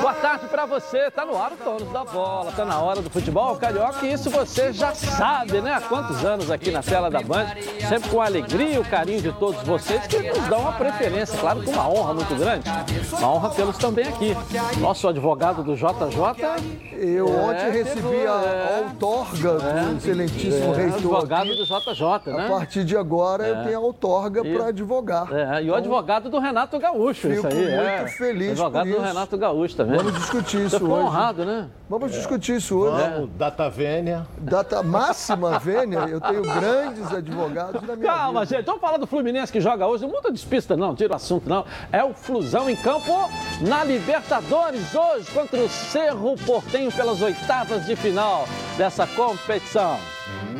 Boa tarde para você. Tá no ar o Tonos da Bola. Tá na hora do futebol carioca e isso você já sabe, né? Há quantos anos aqui na tela da Band, sempre com a alegria e o carinho de todos vocês que nos dão uma preferência, claro, com uma honra muito grande. Uma honra tê-los também aqui. Nosso advogado do JJ. Eu é, ontem recebi a é, outorga do é, excelentíssimo é, reitor. Advogado do JJ, né? A partir de agora eu é. tenho a outorga para advogar. É, e o então, advogado do Renato Gaúcho, isso aí. Muito feliz. Advogado do Renato Gaúcho também. Vamos discutir isso Você hoje. honrado, né? Vamos discutir isso hoje. Vamos, data vênia. Data máxima vênia. Eu tenho grandes advogados na minha Calma, vida. gente. Vamos falar do Fluminense que joga hoje. Não muda despista, não. Tira o assunto, não. É o Flusão em campo na Libertadores hoje contra o Cerro Portenho pelas oitavas de final dessa competição.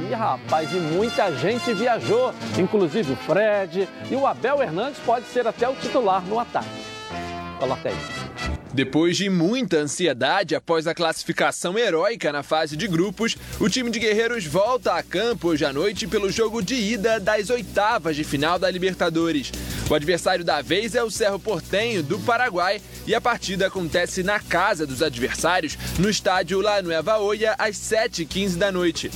Ih, rapaz, e muita gente viajou, inclusive o Fred e o Abel Hernandes pode ser até o titular no ataque. Coloca aí. Depois de muita ansiedade após a classificação heróica na fase de grupos, o time de Guerreiros volta a campo hoje à noite pelo jogo de ida das oitavas de final da Libertadores. O adversário da vez é o Cerro Portenho, do Paraguai, e a partida acontece na casa dos adversários, no estádio La Nueva Oia, às 7h15 da noite.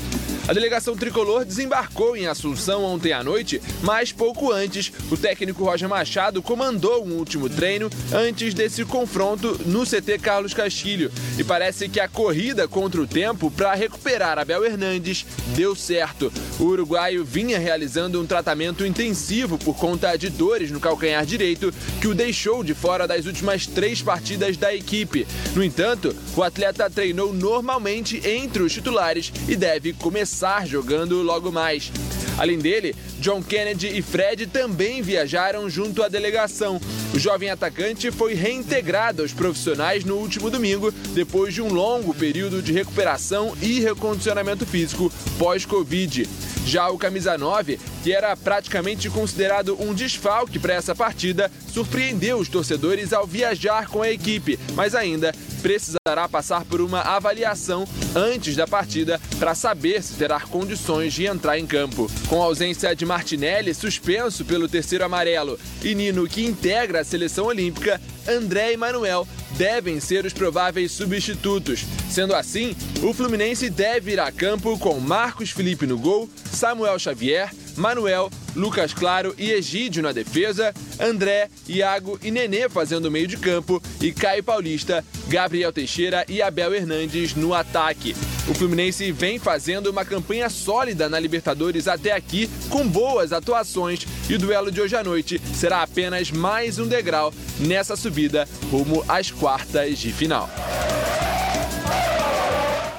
A delegação tricolor desembarcou em Assunção ontem à noite, mas pouco antes, o técnico Roger Machado comandou um último treino antes desse confronto no CT Carlos Castilho. E parece que a corrida contra o tempo para recuperar Abel Hernandes deu certo. O uruguaio vinha realizando um tratamento intensivo por conta de dores no calcanhar direito, que o deixou de fora das últimas três partidas da equipe. No entanto, o atleta treinou normalmente entre os titulares e deve começar começar jogando logo mais. Além dele, John Kennedy e Fred também viajaram junto à delegação. O jovem atacante foi reintegrado aos profissionais no último domingo, depois de um longo período de recuperação e recondicionamento físico pós-Covid. Já o camisa 9, que era praticamente considerado um desfalque para essa partida, surpreendeu os torcedores ao viajar com a equipe, mas ainda precisará passar por uma avaliação antes da partida para saber se terá condições de entrar em campo. Com a ausência de Martinelli, suspenso pelo terceiro amarelo, e Nino, que integra a seleção olímpica, André e Manuel devem ser os prováveis substitutos. Sendo assim, o Fluminense deve ir a campo com Marcos Felipe no gol, Samuel Xavier, Manuel, Lucas Claro e Egídio na defesa, André, Iago e Nenê fazendo meio de campo e Caio Paulista, Gabriel Teixeira e Abel Hernandes no ataque. O Fluminense vem fazendo uma campanha sólida na Libertadores até aqui, com boas atuações, e o duelo de hoje à noite será apenas mais um degrau nessa subida rumo às quartas de final.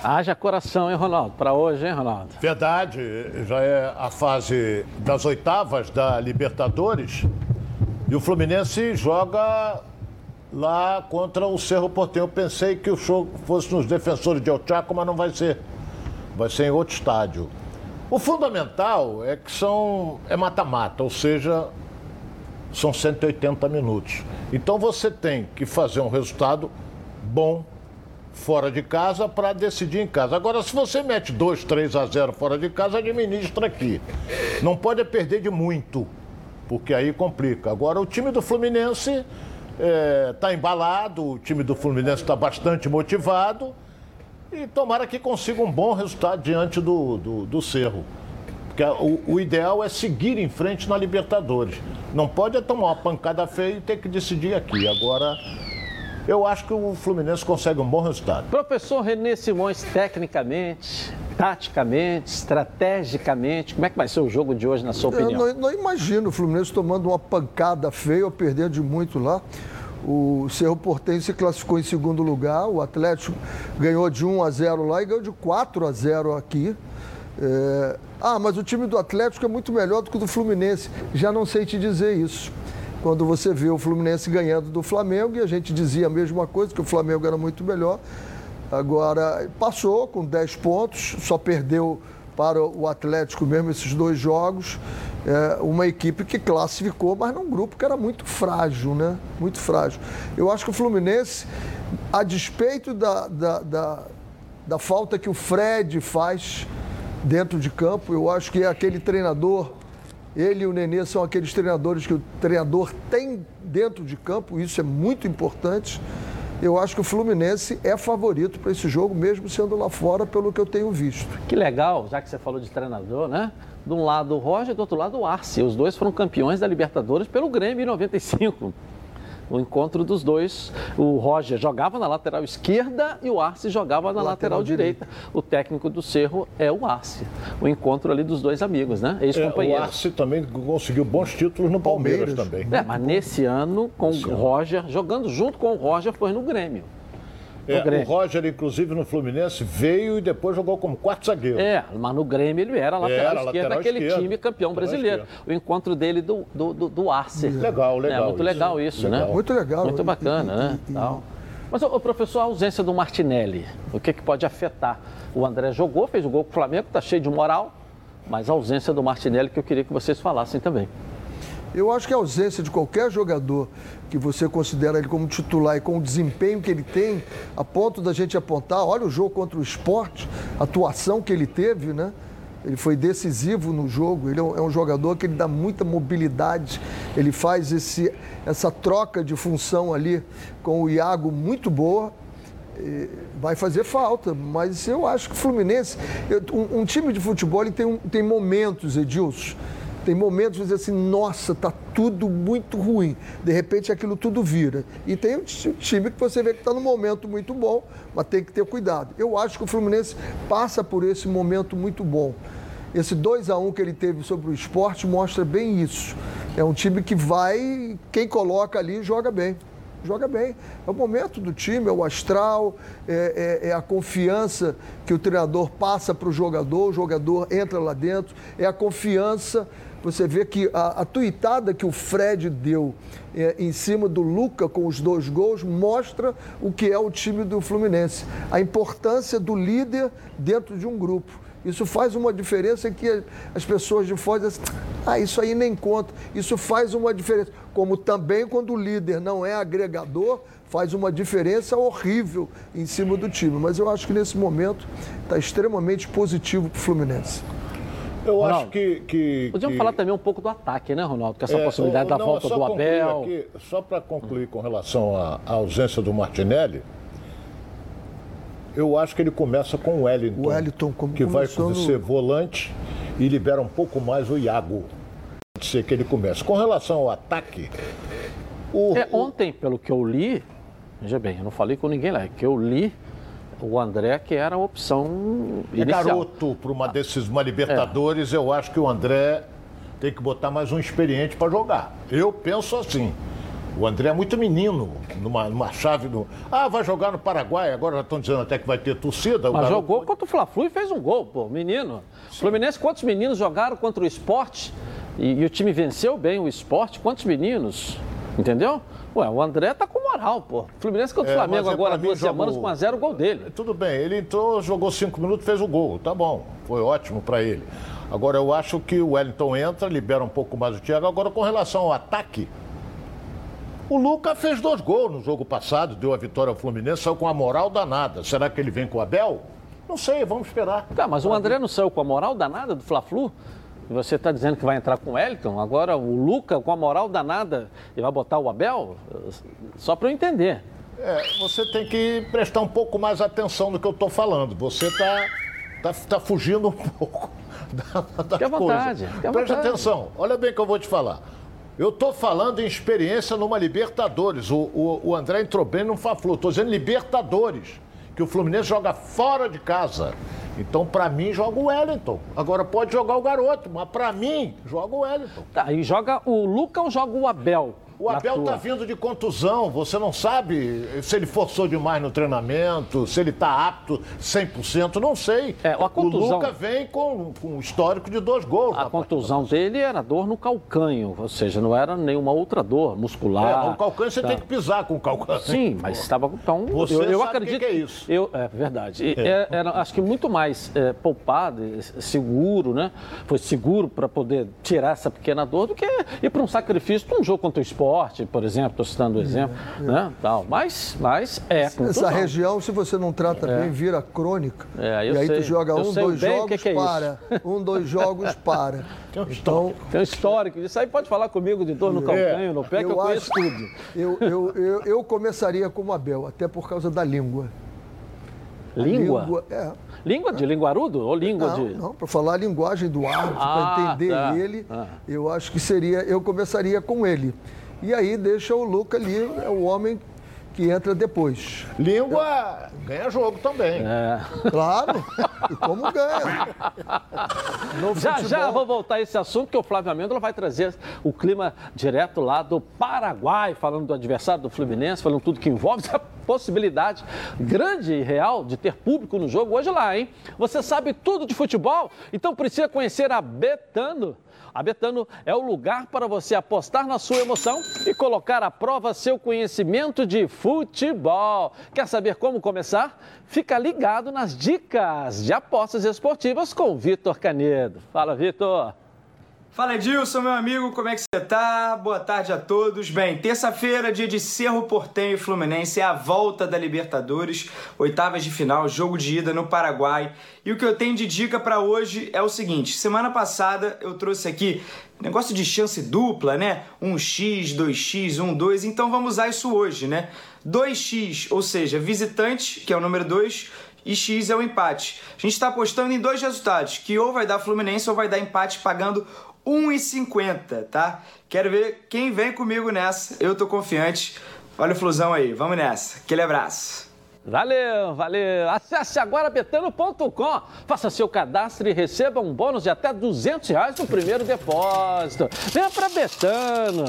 Haja coração, hein, Ronaldo? Para hoje, hein, Ronaldo? Verdade, já é a fase das oitavas da Libertadores e o Fluminense joga lá contra o Cerro Porteño. Eu pensei que o jogo fosse nos defensores de El Chaco, mas não vai ser. Vai ser em outro estádio. O fundamental é que são é mata-mata, ou seja, são 180 minutos. Então você tem que fazer um resultado bom fora de casa para decidir em casa. Agora, se você mete 2, 3 a 0 fora de casa, administra aqui. Não pode perder de muito, porque aí complica. Agora, o time do Fluminense está é, tá embalado, o time do Fluminense está bastante motivado e tomara que consiga um bom resultado diante do, do, do Cerro. Porque o, o, ideal é seguir em frente na Libertadores. Não pode tomar uma pancada feia e ter que decidir aqui. Agora, eu acho que o Fluminense consegue um bom resultado. Professor Renê Simões, tecnicamente, taticamente, estrategicamente, como é que vai ser o jogo de hoje, na sua opinião? Eu não, não imagino o Fluminense tomando uma pancada feia ou perdendo de muito lá. O Cerro Portenho se classificou em segundo lugar, o Atlético ganhou de 1 a 0 lá e ganhou de 4 a 0 aqui. É... Ah, mas o time do Atlético é muito melhor do que o do Fluminense. Já não sei te dizer isso quando você vê o Fluminense ganhando do Flamengo, e a gente dizia a mesma coisa, que o Flamengo era muito melhor. Agora, passou com 10 pontos, só perdeu para o Atlético mesmo esses dois jogos. É, uma equipe que classificou, mas num grupo que era muito frágil, né? Muito frágil. Eu acho que o Fluminense, a despeito da, da, da, da falta que o Fred faz dentro de campo, eu acho que é aquele treinador ele e o Nenê são aqueles treinadores que o treinador tem dentro de campo, isso é muito importante. eu acho que o Fluminense é favorito para esse jogo, mesmo sendo lá fora, pelo que eu tenho visto. Que legal, já que você falou de treinador, né? De um lado o Roger, do outro lado o Arce. Os dois foram campeões da Libertadores pelo Grêmio em 95 o encontro dos dois. O Roger jogava na lateral esquerda e o Arce jogava na lateral, lateral direita. O técnico do Cerro é o Arce. O encontro ali dos dois amigos, né? Ex-companheiros. É, o Arce também conseguiu bons títulos no Palmeiras, Palmeiras. também. É, mas nesse ano, com o Roger, jogando junto com o Roger, foi no Grêmio. É, o Roger, inclusive, no Fluminense, veio e depois jogou como quarto zagueiro. É, mas no Grêmio ele era lateral era, esquerdo lateral daquele time campeão brasileiro. Esquerdo. O encontro dele do, do, do, do Arce. Legal, legal. É, muito isso. legal isso, né? legal. né? Muito legal. Muito bacana, né? E, Tal. Mas, o professor, a ausência do Martinelli, o que, que pode afetar? O André jogou, fez o gol com o Flamengo, está cheio de moral, mas a ausência do Martinelli que eu queria que vocês falassem também. Eu acho que a ausência de qualquer jogador que você considera ele como titular e com o desempenho que ele tem, a ponto da gente apontar, olha o jogo contra o esporte, a atuação que ele teve, né? Ele foi decisivo no jogo, ele é um é jogador que ele dá muita mobilidade, ele faz esse, essa troca de função ali com o Iago muito boa, vai fazer falta, mas eu acho que o Fluminense, um, um time de futebol ele tem, um, tem momentos, Edilson, tem momentos de dizer assim, nossa, tá tudo muito ruim. De repente aquilo tudo vira. E tem um time que você vê que está num momento muito bom, mas tem que ter cuidado. Eu acho que o Fluminense passa por esse momento muito bom. Esse 2 a 1 que ele teve sobre o esporte mostra bem isso. É um time que vai, quem coloca ali joga bem joga bem. É o momento do time, é o astral, é, é, é a confiança que o treinador passa para o jogador, o jogador entra lá dentro, é a confiança você vê que a, a tuitada que o Fred deu é, em cima do Luca com os dois gols mostra o que é o time do Fluminense. A importância do líder dentro de um grupo. Isso faz uma diferença que as pessoas de fora dizem, ah, isso aí nem conta. Isso faz uma diferença. Como também quando o líder não é agregador, faz uma diferença horrível em cima do time. Mas eu acho que nesse momento está extremamente positivo para o Fluminense. Eu Ronaldo, acho que, que. Podíamos que... falar também um pouco do ataque, né, Ronaldo? Com essa é, possibilidade da volta do Abel. Aqui, só para concluir com relação à, à, ausência do Martinelli, eu acho que ele começa com o Wellington. O Wellington como que vai ser volante e libera um pouco mais o Iago. Pode ser que ele comece. Com relação ao ataque. O, é, ontem, pelo que eu li, veja bem, eu não falei com ninguém lá, é que eu li o André que era a opção é inicial. Garoto para uma desses uma Libertadores, é. eu acho que o André tem que botar mais um experiente para jogar. Eu penso assim. O André é muito menino, numa, numa chave do. Ah, vai jogar no Paraguai, agora já estão dizendo até que vai ter torcida. Mas jogou contra o Fla-Flu e fez um gol, pô, menino. Sim. Fluminense, quantos meninos jogaram contra o esporte? E, e o time venceu bem o esporte? Quantos meninos? Entendeu? Ué, o André tá com moral, pô. Fluminense contra o é, Flamengo é agora, duas jogou... semanas, com a zero, gol dele. Tudo bem, ele entrou, jogou cinco minutos, fez o gol. Tá bom, foi ótimo para ele. Agora, eu acho que o Wellington entra, libera um pouco mais o Thiago. Agora, com relação ao ataque, o Luca fez dois gols no jogo passado, deu a vitória ao Fluminense, saiu com a moral danada. Será que ele vem com o Abel? Não sei, vamos esperar. Tá, mas o André não saiu com a moral danada do Fla-Flu? Você está dizendo que vai entrar com o Wellington, agora o Luca com a moral danada e vai botar o Abel? Só para eu entender. É, você tem que prestar um pouco mais atenção no que eu estou falando. Você está tá, tá fugindo um pouco da, da que vontade, coisa. Preste atenção, olha bem o que eu vou te falar. Eu estou falando em experiência numa Libertadores. O, o, o André entrou bem no Fla-Flu. Estou dizendo Libertadores, que o Fluminense joga fora de casa. Então, para mim, joga o Wellington. Agora pode jogar o garoto, mas para mim, joga o Wellington. Tá, e joga o Luca ou joga o Abel? O Abel está vindo de contusão, você não sabe se ele forçou demais no treinamento, se ele está apto 100%, não sei. É, a contusão... O Luca vem com, com um histórico de dois gols. A contusão dele era dor no calcanho, ou seja, não era nenhuma outra dor muscular. É, no calcanho você tá. tem que pisar com o calcanho. Sim, mas estava com. Então, você eu, eu acredito que é isso. Eu, é verdade. É. Era, acho que muito mais é, poupado, seguro, né? Foi seguro para poder tirar essa pequena dor do que ir para um sacrifício para um jogo contra o esporte esporte, por exemplo, estou citando o exemplo, é, é. né? Tal. Mas, mas é Essa região, se você não trata é. bem, vira crônica. É, e aí sei, tu joga um, dois jogos, que que é para. Um, dois jogos, para. Tem um, então, tem um histórico. Isso aí pode falar comigo de dor no é. calcanho, no pé, que eu conheço tudo. Eu, eu, eu, eu começaria como Abel, até por causa da língua. Língua? língua é. Língua de linguarudo ou língua não, de. Não, para falar a linguagem do árbitro, ah, para entender tá. ele, ah. eu acho que seria. Eu começaria com ele. E aí deixa o Luca ali, é o homem que entra depois. Língua ganha jogo também. É. Claro, e como ganha. No já, futebol... já vou voltar a esse assunto, que o Flávio Amêndola vai trazer o clima direto lá do Paraguai, falando do adversário do Fluminense, falando tudo que envolve possibilidade grande e real de ter público no jogo hoje lá, hein? Você sabe tudo de futebol? Então precisa conhecer a Betano. A Betano é o lugar para você apostar na sua emoção e colocar à prova seu conhecimento de futebol. Quer saber como começar? Fica ligado nas dicas de apostas esportivas com Vitor Canedo. Fala, Vitor! Fala Edilson, meu amigo, como é que você tá? Boa tarde a todos. Bem, terça-feira, dia de Cerro Portenho e Fluminense, é a volta da Libertadores, oitavas de final, jogo de ida no Paraguai. E o que eu tenho de dica para hoje é o seguinte: semana passada eu trouxe aqui negócio de chance dupla, né? 1x, 2x, 1, 2, então vamos usar isso hoje, né? 2x, ou seja, visitante, que é o número 2, e X é o empate. A gente está apostando em dois resultados, que ou vai dar Fluminense ou vai dar empate pagando 1,50, tá? Quero ver quem vem comigo nessa. Eu tô confiante. Olha o flusão aí. Vamos nessa. Aquele abraço. Valeu, valeu. Acesse agora betano.com, faça seu cadastro e receba um bônus de até 200 reais no primeiro depósito. Venha para Betano.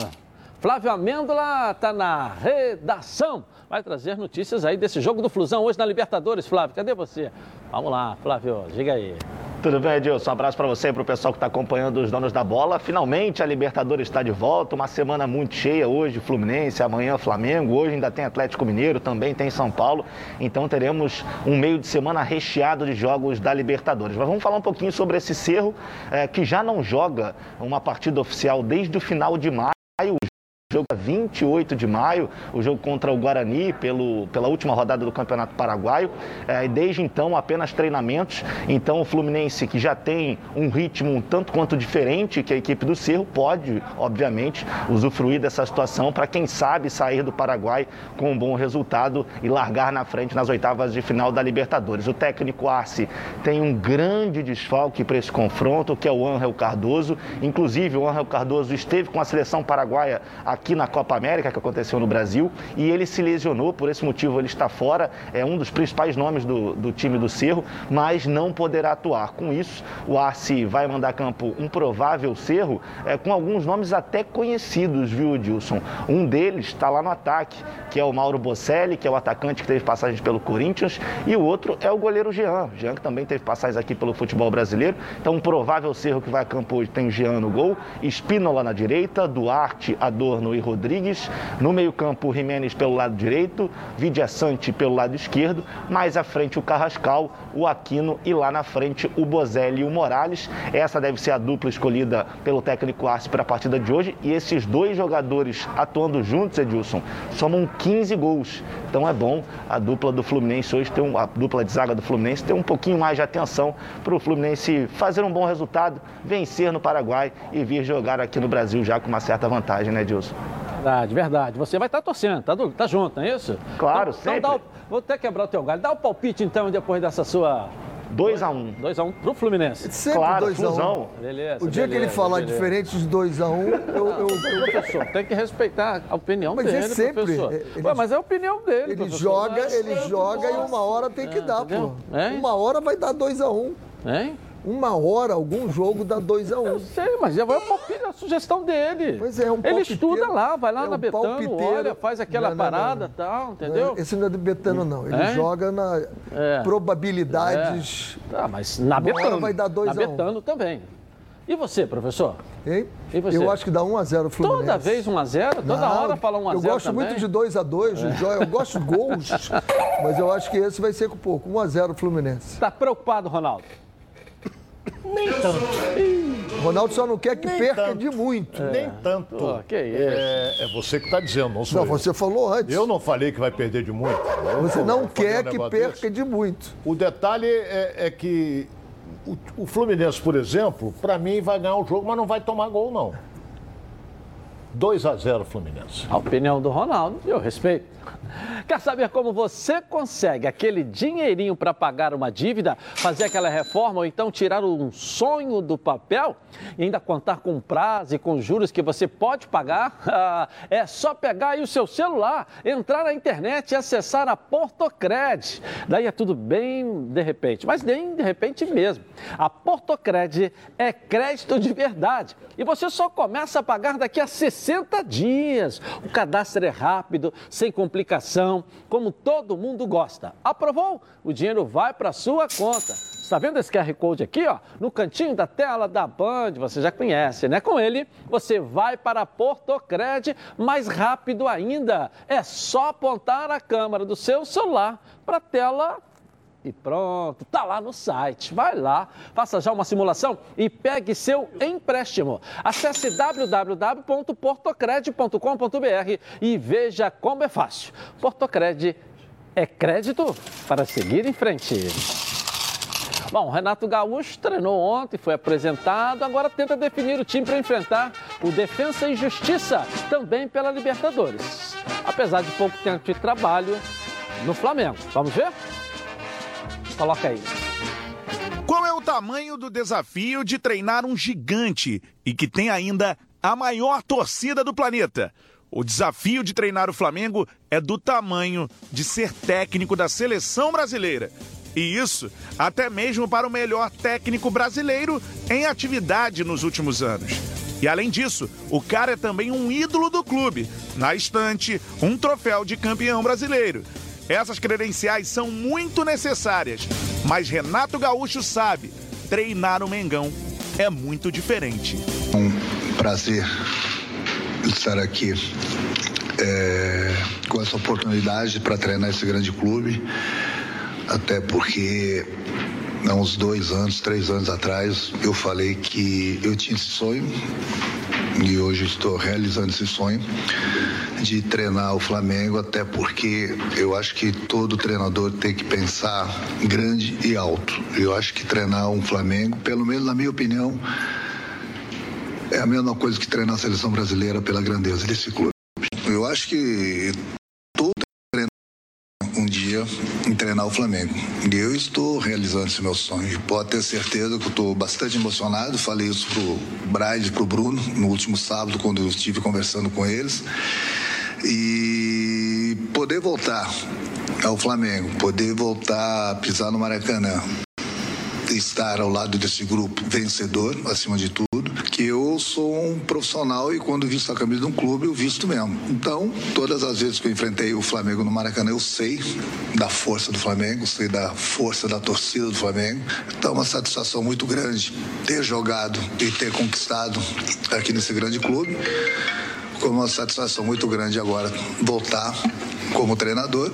Flávio Amêndola está na redação. Vai trazer notícias aí desse jogo do Flusão hoje na Libertadores. Flávio, cadê você? Vamos lá, Flávio, diga aí. Tudo bem, Edilson? Um abraço para você e para o pessoal que está acompanhando os donos da bola. Finalmente a Libertadores está de volta, uma semana muito cheia hoje, Fluminense, amanhã Flamengo, hoje ainda tem Atlético Mineiro, também tem São Paulo. Então teremos um meio de semana recheado de jogos da Libertadores. Mas vamos falar um pouquinho sobre esse Cerro, é, que já não joga uma partida oficial desde o final de maio jogo 28 de maio, o jogo contra o Guarani pelo, pela última rodada do Campeonato Paraguaio. É, desde então apenas treinamentos. Então o Fluminense, que já tem um ritmo um tanto quanto diferente que a equipe do Cerro, pode, obviamente, usufruir dessa situação para quem sabe sair do Paraguai com um bom resultado e largar na frente nas oitavas de final da Libertadores. O técnico Arce tem um grande desfalque para esse confronto, que é o Ángel Cardoso. Inclusive, o Ángel Cardoso esteve com a seleção paraguaia aqui aqui na Copa América, que aconteceu no Brasil, e ele se lesionou, por esse motivo ele está fora, é um dos principais nomes do, do time do Cerro, mas não poderá atuar. Com isso, o Arce vai mandar a campo um provável Cerro, é, com alguns nomes até conhecidos, viu, Dilson? Um deles está lá no ataque, que é o Mauro Bocelli, que é o atacante que teve passagens pelo Corinthians, e o outro é o goleiro Jean, Jean que também teve passagens aqui pelo futebol brasileiro. Então, um provável Cerro que vai a campo hoje tem o Jean no gol, Espínola na direita, Duarte, Adorno e Rodrigues. No meio-campo, Jiménez pelo lado direito, Vidia Sante pelo lado esquerdo. Mais à frente, o Carrascal, o Aquino e lá na frente, o Bozelli e o Morales. Essa deve ser a dupla escolhida pelo técnico Arce para a partida de hoje. E esses dois jogadores atuando juntos, Edilson, somam 15 gols. Então é bom a dupla do Fluminense hoje ter um, a dupla de zaga do Fluminense ter um pouquinho mais de atenção para o Fluminense fazer um bom resultado, vencer no Paraguai e vir jogar aqui no Brasil já com uma certa vantagem, né, Edilson? Verdade, verdade. Você vai estar torcendo, tá, tá junto, não é isso? Claro, então, sempre. Então o, vou até quebrar o teu galho. Dá o palpite, então, depois dessa sua 2x1. 2x1 pro Fluminense. Sempre claro, 2x1. Beleza. O dia beleza, que ele falar beleza. diferente dos 2x1, um, eu, eu, eu. Professor, tem que respeitar a opinião mas dele. Mas é sempre. Professor. Ele, Ué, mas é a opinião dele. Ele professor. joga, ele joga e uma hora tem que é, dar, entendeu? pô. É? Uma hora vai dar 2x1. Hein? Uma hora, algum jogo dá 2 a 1 um. Eu sei, mas é o palpite, a sugestão dele. Pois é, um Ele estuda lá, vai lá é na um Betano, olha, faz aquela não, não, parada e tal, entendeu? Esse não é de Betano, não. Ele é? joga na é. probabilidades. É. Tá, mas na Betano. vai dar 2 a 1 um. Betano também. E você, professor? Hein? E você? Eu acho que dá 1 x 0 Fluminense. Toda vez 1 x 0 Toda Não, hora fala 1 x 0 Eu gosto também. muito de 2 x 2 é. eu gosto de gols, mas eu acho que esse vai ser com pouco. 1 x 0 Fluminense. Está preocupado, Ronaldo? Nem tanto. Ronaldo só não quer que Nem perca tanto. de muito. É. Nem tanto. Pô, que isso. É, é você que está dizendo, não sou Não, eu. você falou antes. Eu não falei que vai perder de muito. Eu Você não fazer quer um que perca desse. de muito. O detalhe é, é que o, o Fluminense, por exemplo, para mim vai ganhar o jogo, mas não vai tomar gol, não. 2 a 0 Fluminense. A opinião do Ronaldo, eu respeito. Quer saber como você consegue aquele dinheirinho para pagar uma dívida, fazer aquela reforma ou então tirar um sonho do papel e ainda contar com prazo e com juros que você pode pagar? Ah, é só pegar aí o seu celular, entrar na internet e acessar a Portocred. Daí é tudo bem de repente, mas nem de repente mesmo. A Portocred é crédito de verdade e você só começa a pagar daqui a 60 dias. O cadastro é rápido, sem complicação, como todo mundo gosta. Aprovou? O dinheiro vai para sua conta. Está vendo esse QR Code aqui, ó? No cantinho da tela da Band, você já conhece, né? Com ele, você vai para Portocred mais rápido ainda. É só apontar a câmera do seu celular para a tela e pronto, tá lá no site. Vai lá, faça já uma simulação e pegue seu empréstimo. Acesse www.portocred.com.br e veja como é fácil. Portocred é crédito para seguir em frente. Bom, Renato Gaúcho treinou ontem, foi apresentado, agora tenta definir o time para enfrentar o Defensa e Justiça, também pela Libertadores. Apesar de pouco tempo de trabalho no Flamengo. Vamos ver? Coloca aí. Qual é o tamanho do desafio de treinar um gigante e que tem ainda a maior torcida do planeta? O desafio de treinar o Flamengo é do tamanho de ser técnico da seleção brasileira. E isso até mesmo para o melhor técnico brasileiro em atividade nos últimos anos. E além disso, o cara é também um ídolo do clube. Na estante, um troféu de campeão brasileiro. Essas credenciais são muito necessárias, mas Renato Gaúcho sabe, treinar o Mengão é muito diferente. Um prazer estar aqui é, com essa oportunidade para treinar esse grande clube, até porque há uns dois anos, três anos atrás, eu falei que eu tinha esse sonho e hoje estou realizando esse sonho de treinar o Flamengo, até porque eu acho que todo treinador tem que pensar grande e alto. Eu acho que treinar um Flamengo, pelo menos na minha opinião, é a mesma coisa que treinar a seleção brasileira pela grandeza desse clube. Eu acho que todo treinador um dia em treinar o Flamengo. E eu estou realizando esse meu sonho. Pode ter certeza que eu estou bastante emocionado. Falei isso pro Braide pro Bruno no último sábado, quando eu estive conversando com eles. E poder voltar ao Flamengo, poder voltar a pisar no Maracanã, estar ao lado desse grupo vencedor, acima de tudo, que eu sou um profissional e quando visto a camisa de um clube, eu visto mesmo. Então, todas as vezes que eu enfrentei o Flamengo no Maracanã, eu sei da força do Flamengo, sei da força da torcida do Flamengo. Então, é uma satisfação muito grande ter jogado e ter conquistado aqui nesse grande clube. Como uma satisfação muito grande agora voltar como treinador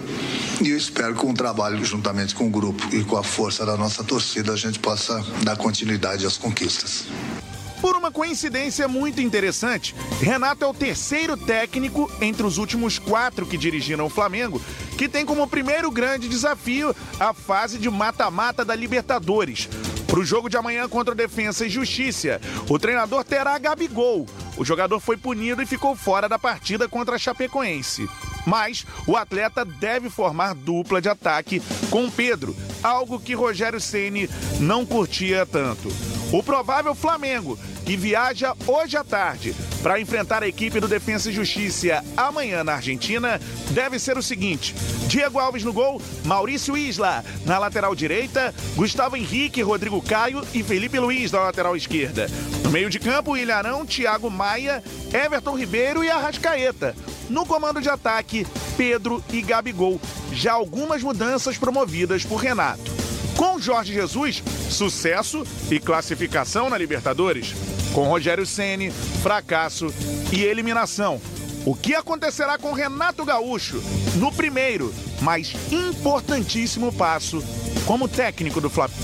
e eu espero que com o trabalho juntamente com o grupo e com a força da nossa torcida a gente possa dar continuidade às conquistas. Por uma coincidência muito interessante, Renato é o terceiro técnico entre os últimos quatro que dirigiram o Flamengo, que tem como primeiro grande desafio a fase de mata-mata da Libertadores. Para o jogo de amanhã contra o Defensa e Justiça, o treinador terá Gabigol. O jogador foi punido e ficou fora da partida contra a Chapecoense. Mas o atleta deve formar dupla de ataque com Pedro, algo que Rogério Ceni não curtia tanto. O provável Flamengo, que viaja hoje à tarde para enfrentar a equipe do Defensa e Justiça amanhã na Argentina, deve ser o seguinte: Diego Alves no gol, Maurício Isla na lateral direita, Gustavo Henrique, Rodrigo Caio e Felipe Luiz na lateral esquerda. No meio de campo, Ilharão, Thiago Maia, Everton Ribeiro e Arrascaeta. No comando de ataque, Pedro e Gabigol. Já algumas mudanças promovidas por Renato. Com Jorge Jesus, sucesso e classificação na Libertadores. Com Rogério Ceni, fracasso e eliminação. O que acontecerá com Renato Gaúcho no primeiro, mas importantíssimo passo como técnico do Flamengo?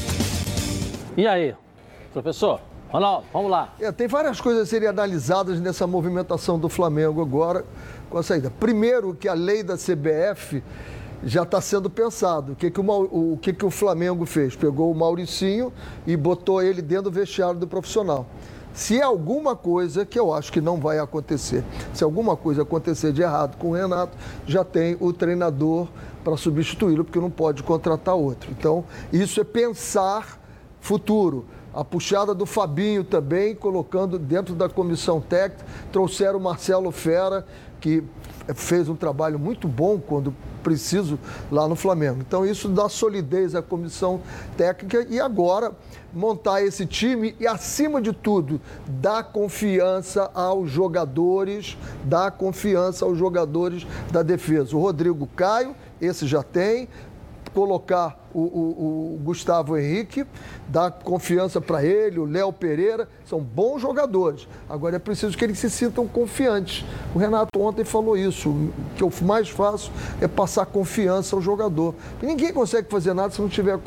E aí, professor? Ronaldo, vamos lá. É, tem várias coisas a serem analisadas nessa movimentação do Flamengo agora com a saída. Primeiro, que a lei da CBF já está sendo pensado. O, que, que, o, o que, que o Flamengo fez? Pegou o Mauricinho e botou ele dentro do vestiário do profissional. Se é alguma coisa, que eu acho que não vai acontecer, se alguma coisa acontecer de errado com o Renato, já tem o treinador para substituí-lo, porque não pode contratar outro. Então, isso é pensar futuro. A puxada do Fabinho também, colocando dentro da comissão técnica, trouxeram o Marcelo Fera, que fez um trabalho muito bom quando preciso lá no Flamengo. Então isso dá solidez à comissão técnica e agora montar esse time e acima de tudo dar confiança aos jogadores, dar confiança aos jogadores da defesa. O Rodrigo Caio, esse já tem, colocar o, o, o Gustavo Henrique, dar confiança para ele, o Léo Pereira, são bons jogadores. Agora é preciso que eles se sintam confiantes. O Renato ontem falou isso. O que eu mais faço é passar confiança ao jogador. Ninguém consegue fazer nada se não tiver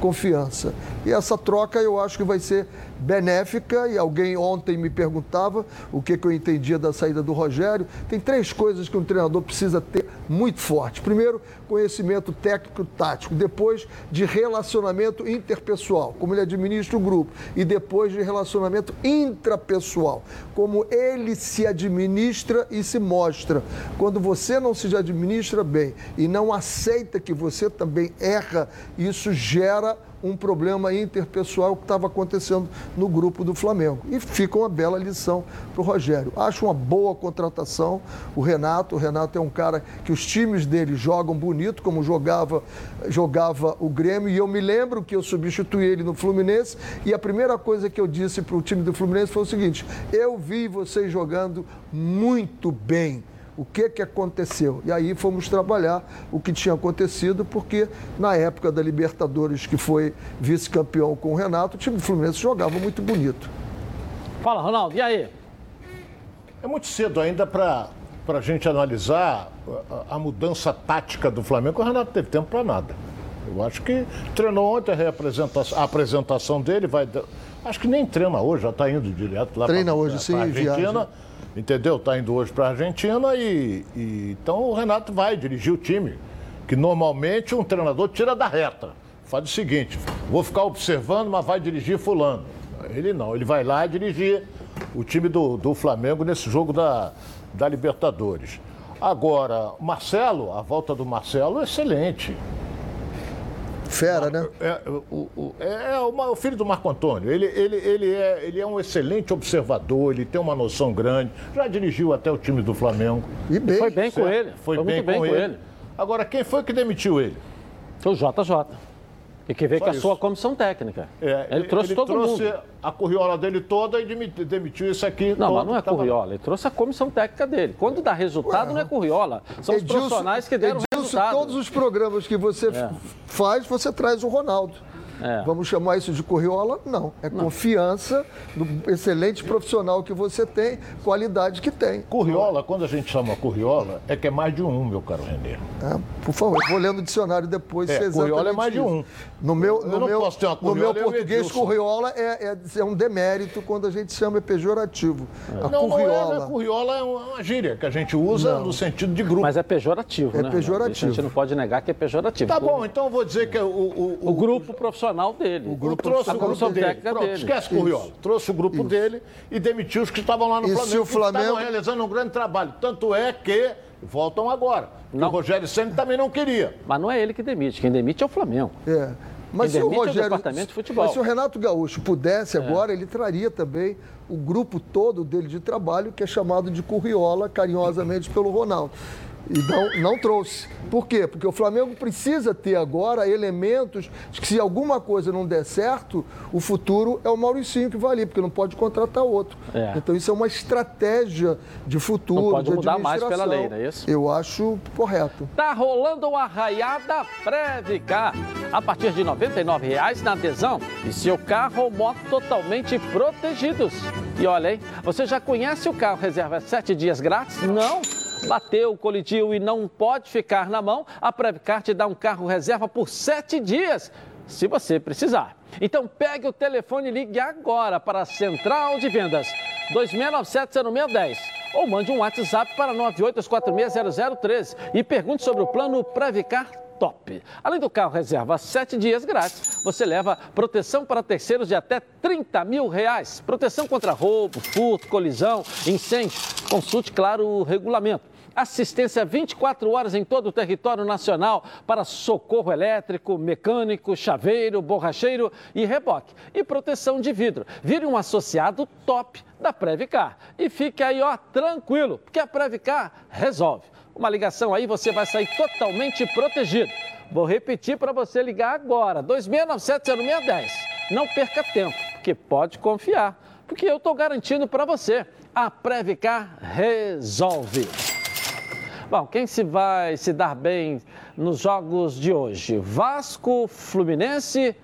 confiança. E essa troca eu acho que vai ser benéfica. E alguém ontem me perguntava o que, que eu entendia da saída do Rogério. Tem três coisas que um treinador precisa ter muito forte. Primeiro, conhecimento técnico-tático. Depois, depois de relacionamento interpessoal, como ele administra o grupo, e depois de relacionamento intrapessoal, como ele se administra e se mostra. Quando você não se administra bem e não aceita que você também erra, isso gera um problema interpessoal que estava acontecendo no grupo do Flamengo. E fica uma bela lição para o Rogério. Acho uma boa contratação o Renato. O Renato é um cara que os times dele jogam bonito, como jogava, jogava o Grêmio. E eu me lembro que eu substituí ele no Fluminense e a primeira coisa que eu disse para o time do Fluminense foi o seguinte: eu vi vocês jogando muito bem o que, que aconteceu. E aí fomos trabalhar o que tinha acontecido, porque na época da Libertadores, que foi vice-campeão com o Renato, o time do Fluminense jogava muito bonito. Fala, Ronaldo, e aí? É muito cedo ainda para a gente analisar a, a, mudança tática do Flamengo. O Renato teve tempo para nada. Eu acho que treinou ontem a, a apresentação dele, vai. Acho que nem treina hoje, já está indo direto lá hoje, sim, Argentina. Viagem entendeu? Está indo hoje para a Argentina e, e, então o Renato vai dirigir o time, que normalmente um treinador tira da reta. Faz o seguinte, vou ficar observando, mas vai dirigir fulano. Ele não, ele vai lá dirigir o time do, do Flamengo nesse jogo da, da Libertadores. Agora, Marcelo, a volta do Marcelo é excelente. Fera, né? É, o, o, é, é o, filho do Marco Antônio. Ele, ele, ele, é, ele é um excelente observador, ele tem uma noção grande. Já dirigiu até o time do Flamengo. E bem. Foi bem certo? com ele. Foi, foi bem, bem, com, com ele. ele. Agora, quem foi que demitiu ele? Foi o JJ. E que veio Só com a isso. sua comissão técnica. É, ele trouxe ele todo trouxe mundo. a curriola dele toda e demitiu isso aqui. Não, mas não é curriola. Ele trouxe a comissão técnica dele. Quando dá resultado, Ué. não é curriola. São Edilson, os profissionais que deram Edilson, resultado. Todos os programas que você é. faz, você traz o Ronaldo. É. Vamos chamar isso de corriola? Não. É não. confiança no excelente profissional que você tem, qualidade que tem. Curriola, quando a gente chama curriola, é que é mais de um, meu caro Renê. É, por favor, eu vou lendo o dicionário depois. É, curriola é mais de um. No meu, no meu, no meu português, curriola é, é, é, um demérito quando a gente chama é pejorativo. É. Não, curriola. não é, curriola é uma gíria que a gente usa não. no sentido de grupo. Mas é pejorativo, é né? É pejorativo. A gente não pode negar que é pejorativo. Tá bom, então eu vou dizer que o... O, o, o grupo profissional profissional dele. O grupo trouxe a o grupo dele. Pronto, dele. Esquece Curriola. Trouxe o grupo Isso. dele e demitiu os que estavam lá no e Flamengo, o Flamengo... estavam realizando um grande trabalho. Tanto é que voltam agora. Não. O Rogério Senna também não queria. Mas não é ele que demite. Quem demite é o Flamengo. É. Mas se o Rogério, é o departamento de futebol. Mas se o Renato Gaúcho pudesse é. agora, ele traria também o grupo todo dele de trabalho, que é chamado de Curriola, carinhosamente pelo Ronaldo. E não, não trouxe. Por quê? Porque o Flamengo precisa ter agora elementos de que se alguma coisa não der certo, o futuro é o Mauricinho que vai ali, porque não pode contratar outro. É. Então isso é uma estratégia de futuro, não pode de mudar mais pela lei, não é isso? Eu acho correto. Tá rolando uma raiada Previcar. A partir de R$ 99,00 na adesão e seu carro ou moto totalmente protegidos. E olha, hein, você já conhece o carro reserva sete dias grátis? Não? Bateu, o colidiu e não pode ficar na mão, a Previcar te dá um carro reserva por sete dias. se você precisar. Então pegue o telefone e ligue agora para a Central de Vendas 2697-0610 ou mande um WhatsApp para 982460013 e pergunte sobre o plano Previcar top. Além do carro reserva 7 dias grátis, você leva proteção para terceiros de até 30 mil reais. Proteção contra roubo, furto, colisão, incêndio. Consulte, claro, o regulamento assistência 24 horas em todo o território nacional para socorro elétrico, mecânico, chaveiro, borracheiro e reboque. E proteção de vidro. Vire um associado top da Previcar. E fique aí, ó, tranquilo, porque a Previcar resolve. Uma ligação aí, você vai sair totalmente protegido. Vou repetir para você ligar agora, 2697-0610. Não perca tempo, porque pode confiar, porque eu estou garantindo para você. A Previcar resolve. Bom, quem se vai se dar bem nos jogos de hoje? Vasco, Fluminense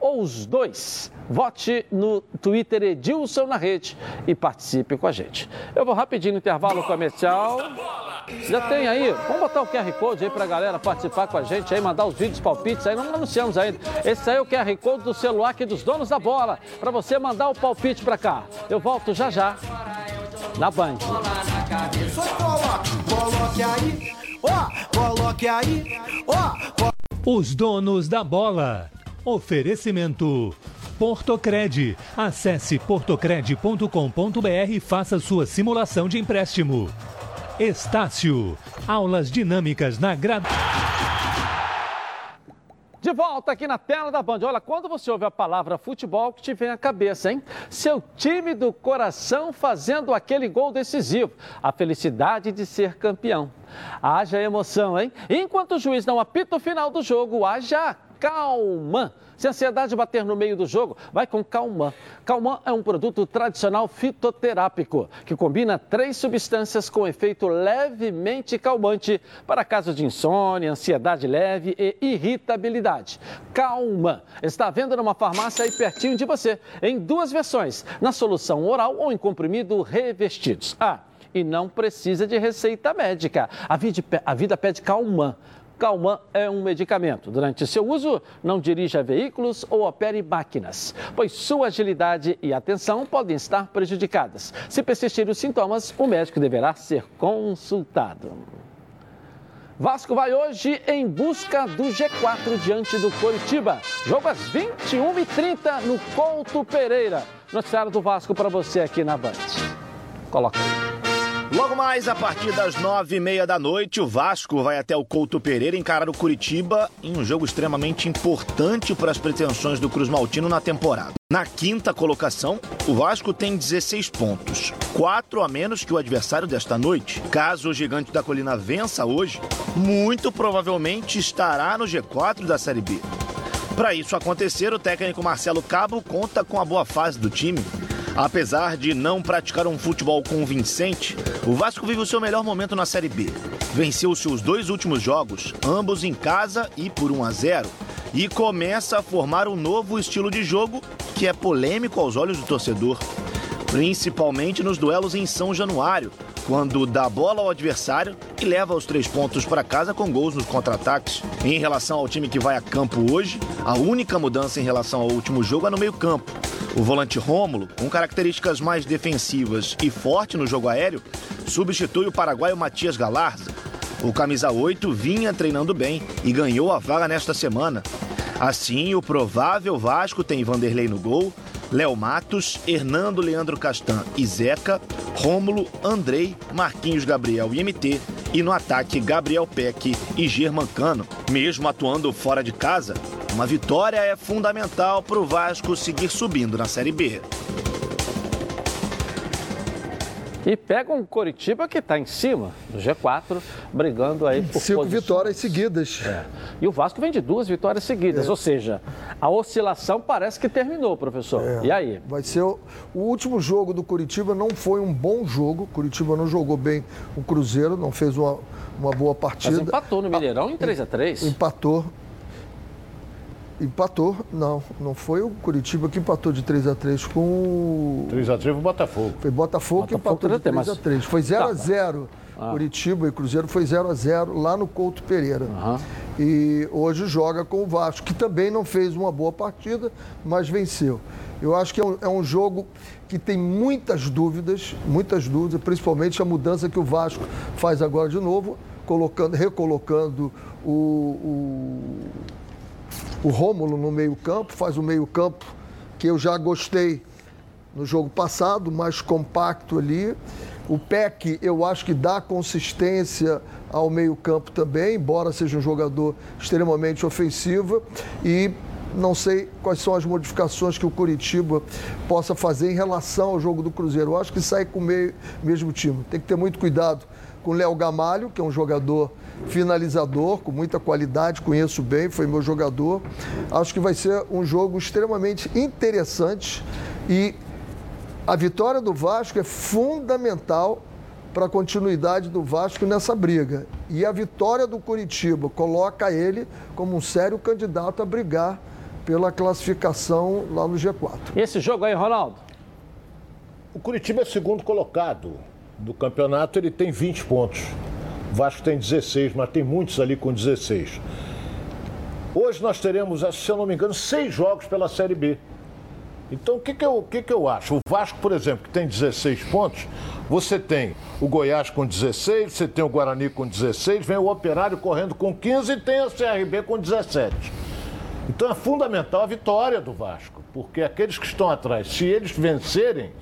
ou os dois? Vote no Twitter Edilson na rede e participe com a gente. Eu vou rapidinho no intervalo comercial. Já tem aí, vamos botar o QR Code aí para a galera participar com a gente aí, mandar os vídeos palpites aí, não anunciamos ainda. Esse aí é o QR Code do celular aqui dos donos da bola, para você mandar o palpite para cá. Eu volto já já na Band. Coloque aí, ó, coloque aí, ó. Os donos da bola. Oferecimento. Portocred. Acesse portocred.com.br e faça sua simulação de empréstimo. Estácio. Aulas dinâmicas na grade. De volta aqui na tela da Band. Olha, quando você ouve a palavra futebol, que te vem à cabeça, hein? Seu time do coração fazendo aquele gol decisivo. A felicidade de ser campeão. Haja emoção, hein? Enquanto o juiz não apita o final do jogo, haja calma. Se a ansiedade bater no meio do jogo, vai com Calman. Calman é um produto tradicional fitoterápico que combina três substâncias com efeito levemente calmante para casos de insônia, ansiedade leve e irritabilidade. Calman está vendo numa farmácia aí pertinho de você, em duas versões, na solução oral ou em comprimido revestidos. Ah, e não precisa de receita médica. A vida, a vida pede Calman. Calman é um medicamento. Durante seu uso, não dirija veículos ou opere máquinas, pois sua agilidade e atenção podem estar prejudicadas. Se persistirem os sintomas, o médico deverá ser consultado. Vasco vai hoje em busca do G4 diante do Coritiba. Jogo às 21h30 no Couto Pereira. Noticiário do Vasco para você aqui na Band. Coloca aí. Logo mais, a partir das nove e meia da noite, o Vasco vai até o Couto Pereira encarar o Curitiba em um jogo extremamente importante para as pretensões do Cruz Maltino na temporada. Na quinta colocação, o Vasco tem 16 pontos, quatro a menos que o adversário desta noite. Caso o Gigante da Colina vença hoje, muito provavelmente estará no G4 da Série B. Para isso acontecer, o técnico Marcelo Cabo conta com a boa fase do time Apesar de não praticar um futebol convincente, o Vasco vive o seu melhor momento na Série B. Venceu seus dois últimos jogos, ambos em casa e por 1 a 0, e começa a formar um novo estilo de jogo que é polêmico aos olhos do torcedor, principalmente nos duelos em São Januário, quando dá bola ao adversário e leva os três pontos para casa com gols nos contra-ataques. Em relação ao time que vai a campo hoje, a única mudança em relação ao último jogo é no meio-campo. O volante Rômulo, com características mais defensivas e forte no jogo aéreo, substitui o paraguaio Matias Galarza. O camisa 8 vinha treinando bem e ganhou a vaga nesta semana. Assim, o provável Vasco tem Vanderlei no gol, Léo Matos, Hernando Leandro Castan e Zeca, Rômulo, Andrei, Marquinhos Gabriel e MT, e no ataque Gabriel Peck e Germancano. Mesmo atuando fora de casa, uma vitória é fundamental para o Vasco seguir subindo na Série B. E pega um Coritiba que está em cima do G4, brigando aí por Cinco posições. vitórias seguidas. É. E o Vasco vem de duas vitórias seguidas, é. ou seja, a oscilação parece que terminou, professor. É. E aí? Vai ser o, o, último jogo do Curitiba não foi um bom jogo. Curitiba não jogou bem o Cruzeiro, não fez uma, uma boa partida. Mas empatou no Mineirão em 3 a 3 Empatou. Empatou, não, não foi o Curitiba que empatou de 3 x 3 com o. 3 x 3 foi o Botafogo. Foi Botafogo, Botafogo que empatou de 3 x 3 Foi 0 x 0 ah. Curitiba e Cruzeiro foi 0 x 0 lá no Couto Pereira. Uhum. E hoje joga com o Vasco, que também não fez uma boa partida, mas venceu. Eu acho que é um, é um jogo que tem muitas dúvidas, muitas dúvidas, principalmente a mudança que o Vasco faz agora de novo, colocando, recolocando o, o, o Rômulo no meio-campo, faz o meio-campo que eu já gostei no jogo passado, mais compacto ali. O PEC, eu acho que dá consistência ao meio-campo também, embora seja um jogador extremamente ofensivo. E não sei quais são as modificações que o Curitiba possa fazer em relação ao jogo do Cruzeiro. Eu acho que sai com o mesmo time. Tem que ter muito cuidado com o Léo Gamalho, que é um jogador finalizador, com muita qualidade, conheço bem, foi meu jogador. Acho que vai ser um jogo extremamente interessante e a vitória do Vasco é fundamental para a continuidade do Vasco nessa briga. E a vitória do Curitiba coloca ele como um sério candidato a brigar pela classificação lá no G4. Esse jogo aí, Ronaldo? O Curitiba é segundo colocado do campeonato, ele tem 20 pontos. O Vasco tem 16, mas tem muitos ali com 16. Hoje nós teremos, se eu não me engano, seis jogos pela Série B. Então, o que, que, eu, que, que eu acho? O Vasco, por exemplo, que tem 16 pontos, você tem o Goiás com 16, você tem o Guarani com 16, vem o Operário correndo com 15 e tem a CRB com 17. Então é fundamental a vitória do Vasco, porque aqueles que estão atrás, se eles vencerem,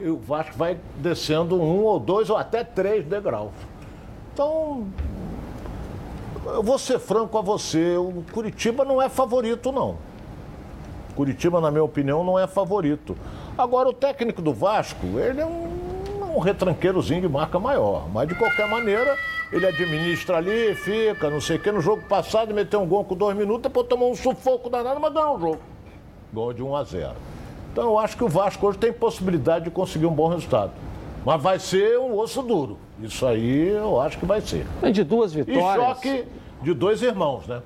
o Vasco vai descendo um ou dois ou até três degraus. Então, eu vou ser franco a você, o Curitiba não é favorito, não. Curitiba, na minha opinião, não é favorito. Agora, o técnico do Vasco, ele é um, um retranqueirozinho de marca maior. Mas, de qualquer maneira, ele administra ali, fica, não sei o quê. No jogo passado, meteu um gol com dois minutos, depois tomou um sufoco danado, mas ganhou o jogo. Gol de 1 a 0. Então, eu acho que o Vasco hoje tem possibilidade de conseguir um bom resultado. Mas vai ser um osso duro. Isso aí eu acho que vai ser. Vem de duas vitórias. E choque de dois irmãos, né?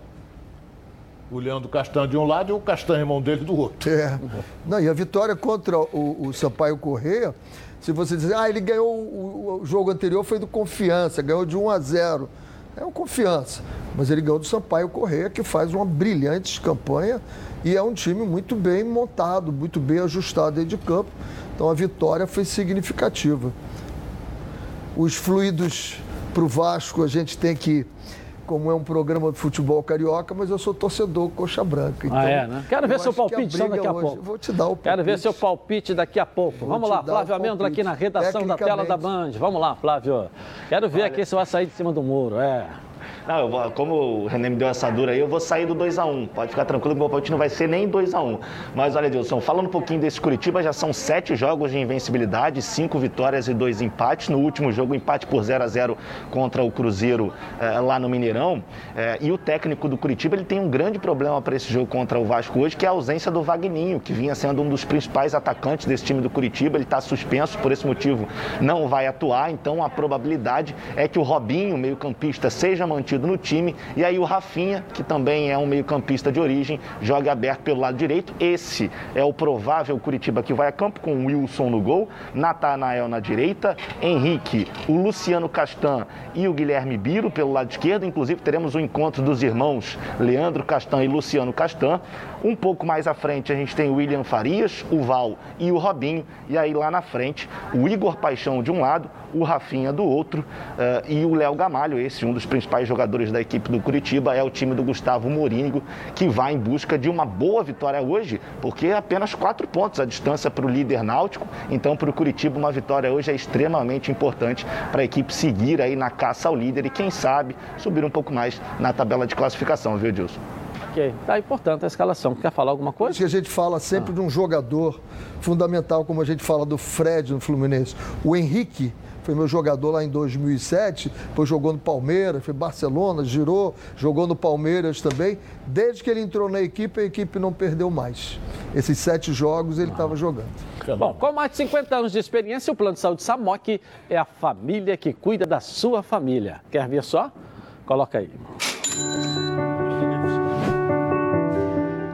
O Leandro Castanho de um lado e o Castanho, irmão dele, do outro. É. Não, e a vitória contra o, o Sampaio Correia, se você dizer, ah, ele ganhou o, o, jogo anterior foi do Confiança, ganhou de 1 a 0. É um confiança. Mas ele ganhou do Sampaio Correia, que faz uma brilhante campanha e é um time muito bem montado, muito bem ajustado dentro de campo. Então a vitória foi significativa. Os fluidos para o Vasco a gente tem que como é um programa de futebol carioca, mas eu sou torcedor coxa branca. Então, ah, é, né? Quero ver seu palpite só daqui a pouco. Vou te dar o palpite. Quero ver seu palpite daqui a pouco. Vou Vamos lá, Flávio Amêndola aqui na redação da tela da Band. Vamos lá, Flávio. Quero ver aqui se vai sair de cima do muro. É. Não, vou, como o René me deu essa dura aí, eu vou sair do 2x1. Pode ficar tranquilo que o meu palpite não vai ser nem 2x1. Mas olha, Edilson, falando um pouquinho desse Curitiba, já são sete jogos de invencibilidade, cinco vitórias e dois empates. No último jogo, empate por 0 a 0 contra o Cruzeiro eh, lá no Mineirão. Eh, e o técnico do Curitiba ele tem um grande problema para esse jogo contra o Vasco hoje, que é a ausência do Vagninho, que vinha sendo um dos principais atacantes desse time do Curitiba. Ele está suspenso, por esse motivo não vai atuar. Então a probabilidade é que o Robinho, meio-campista, seja mantido no time e aí o Rafinha, que também é um meio-campista de origem, joga aberto pelo lado direito. Esse é o provável Curitiba que vai a campo com Wilson no gol, Natanael na direita, Henrique, o Luciano Castan e o Guilherme Biro pelo lado esquerdo. Inclusive teremos o encontro dos irmãos Leandro Castan e Luciano Castan. Um pouco mais à frente a gente tem o William Farias, o Val e o Robinho. E aí lá na frente o Igor Paixão de um lado, o Rafinha do outro uh, e o Léo Gamalho, esse um dos principais jogadores da equipe do Curitiba, é o time do Gustavo Morínigo, que vai em busca de uma boa vitória hoje, porque é apenas quatro pontos a distância para o líder náutico. Então, para o Curitiba, uma vitória hoje é extremamente importante para a equipe seguir aí na caça ao líder e, quem sabe, subir um pouco mais na tabela de classificação, viu, Dilson? Ok. Tá importante a escalação. Quer falar alguma coisa? Acho que a gente fala sempre ah. de um jogador fundamental, como a gente fala do Fred no Fluminense. O Henrique foi meu jogador lá em 2007, depois jogou no Palmeiras, foi Barcelona, girou, jogou no Palmeiras também. Desde que ele entrou na equipe, a equipe não perdeu mais. Esses sete jogos ele estava jogando. Bom, com mais de 50 anos de experiência, o Plano de Saúde Samok é a família que cuida da sua família. Quer ver só? Coloca aí.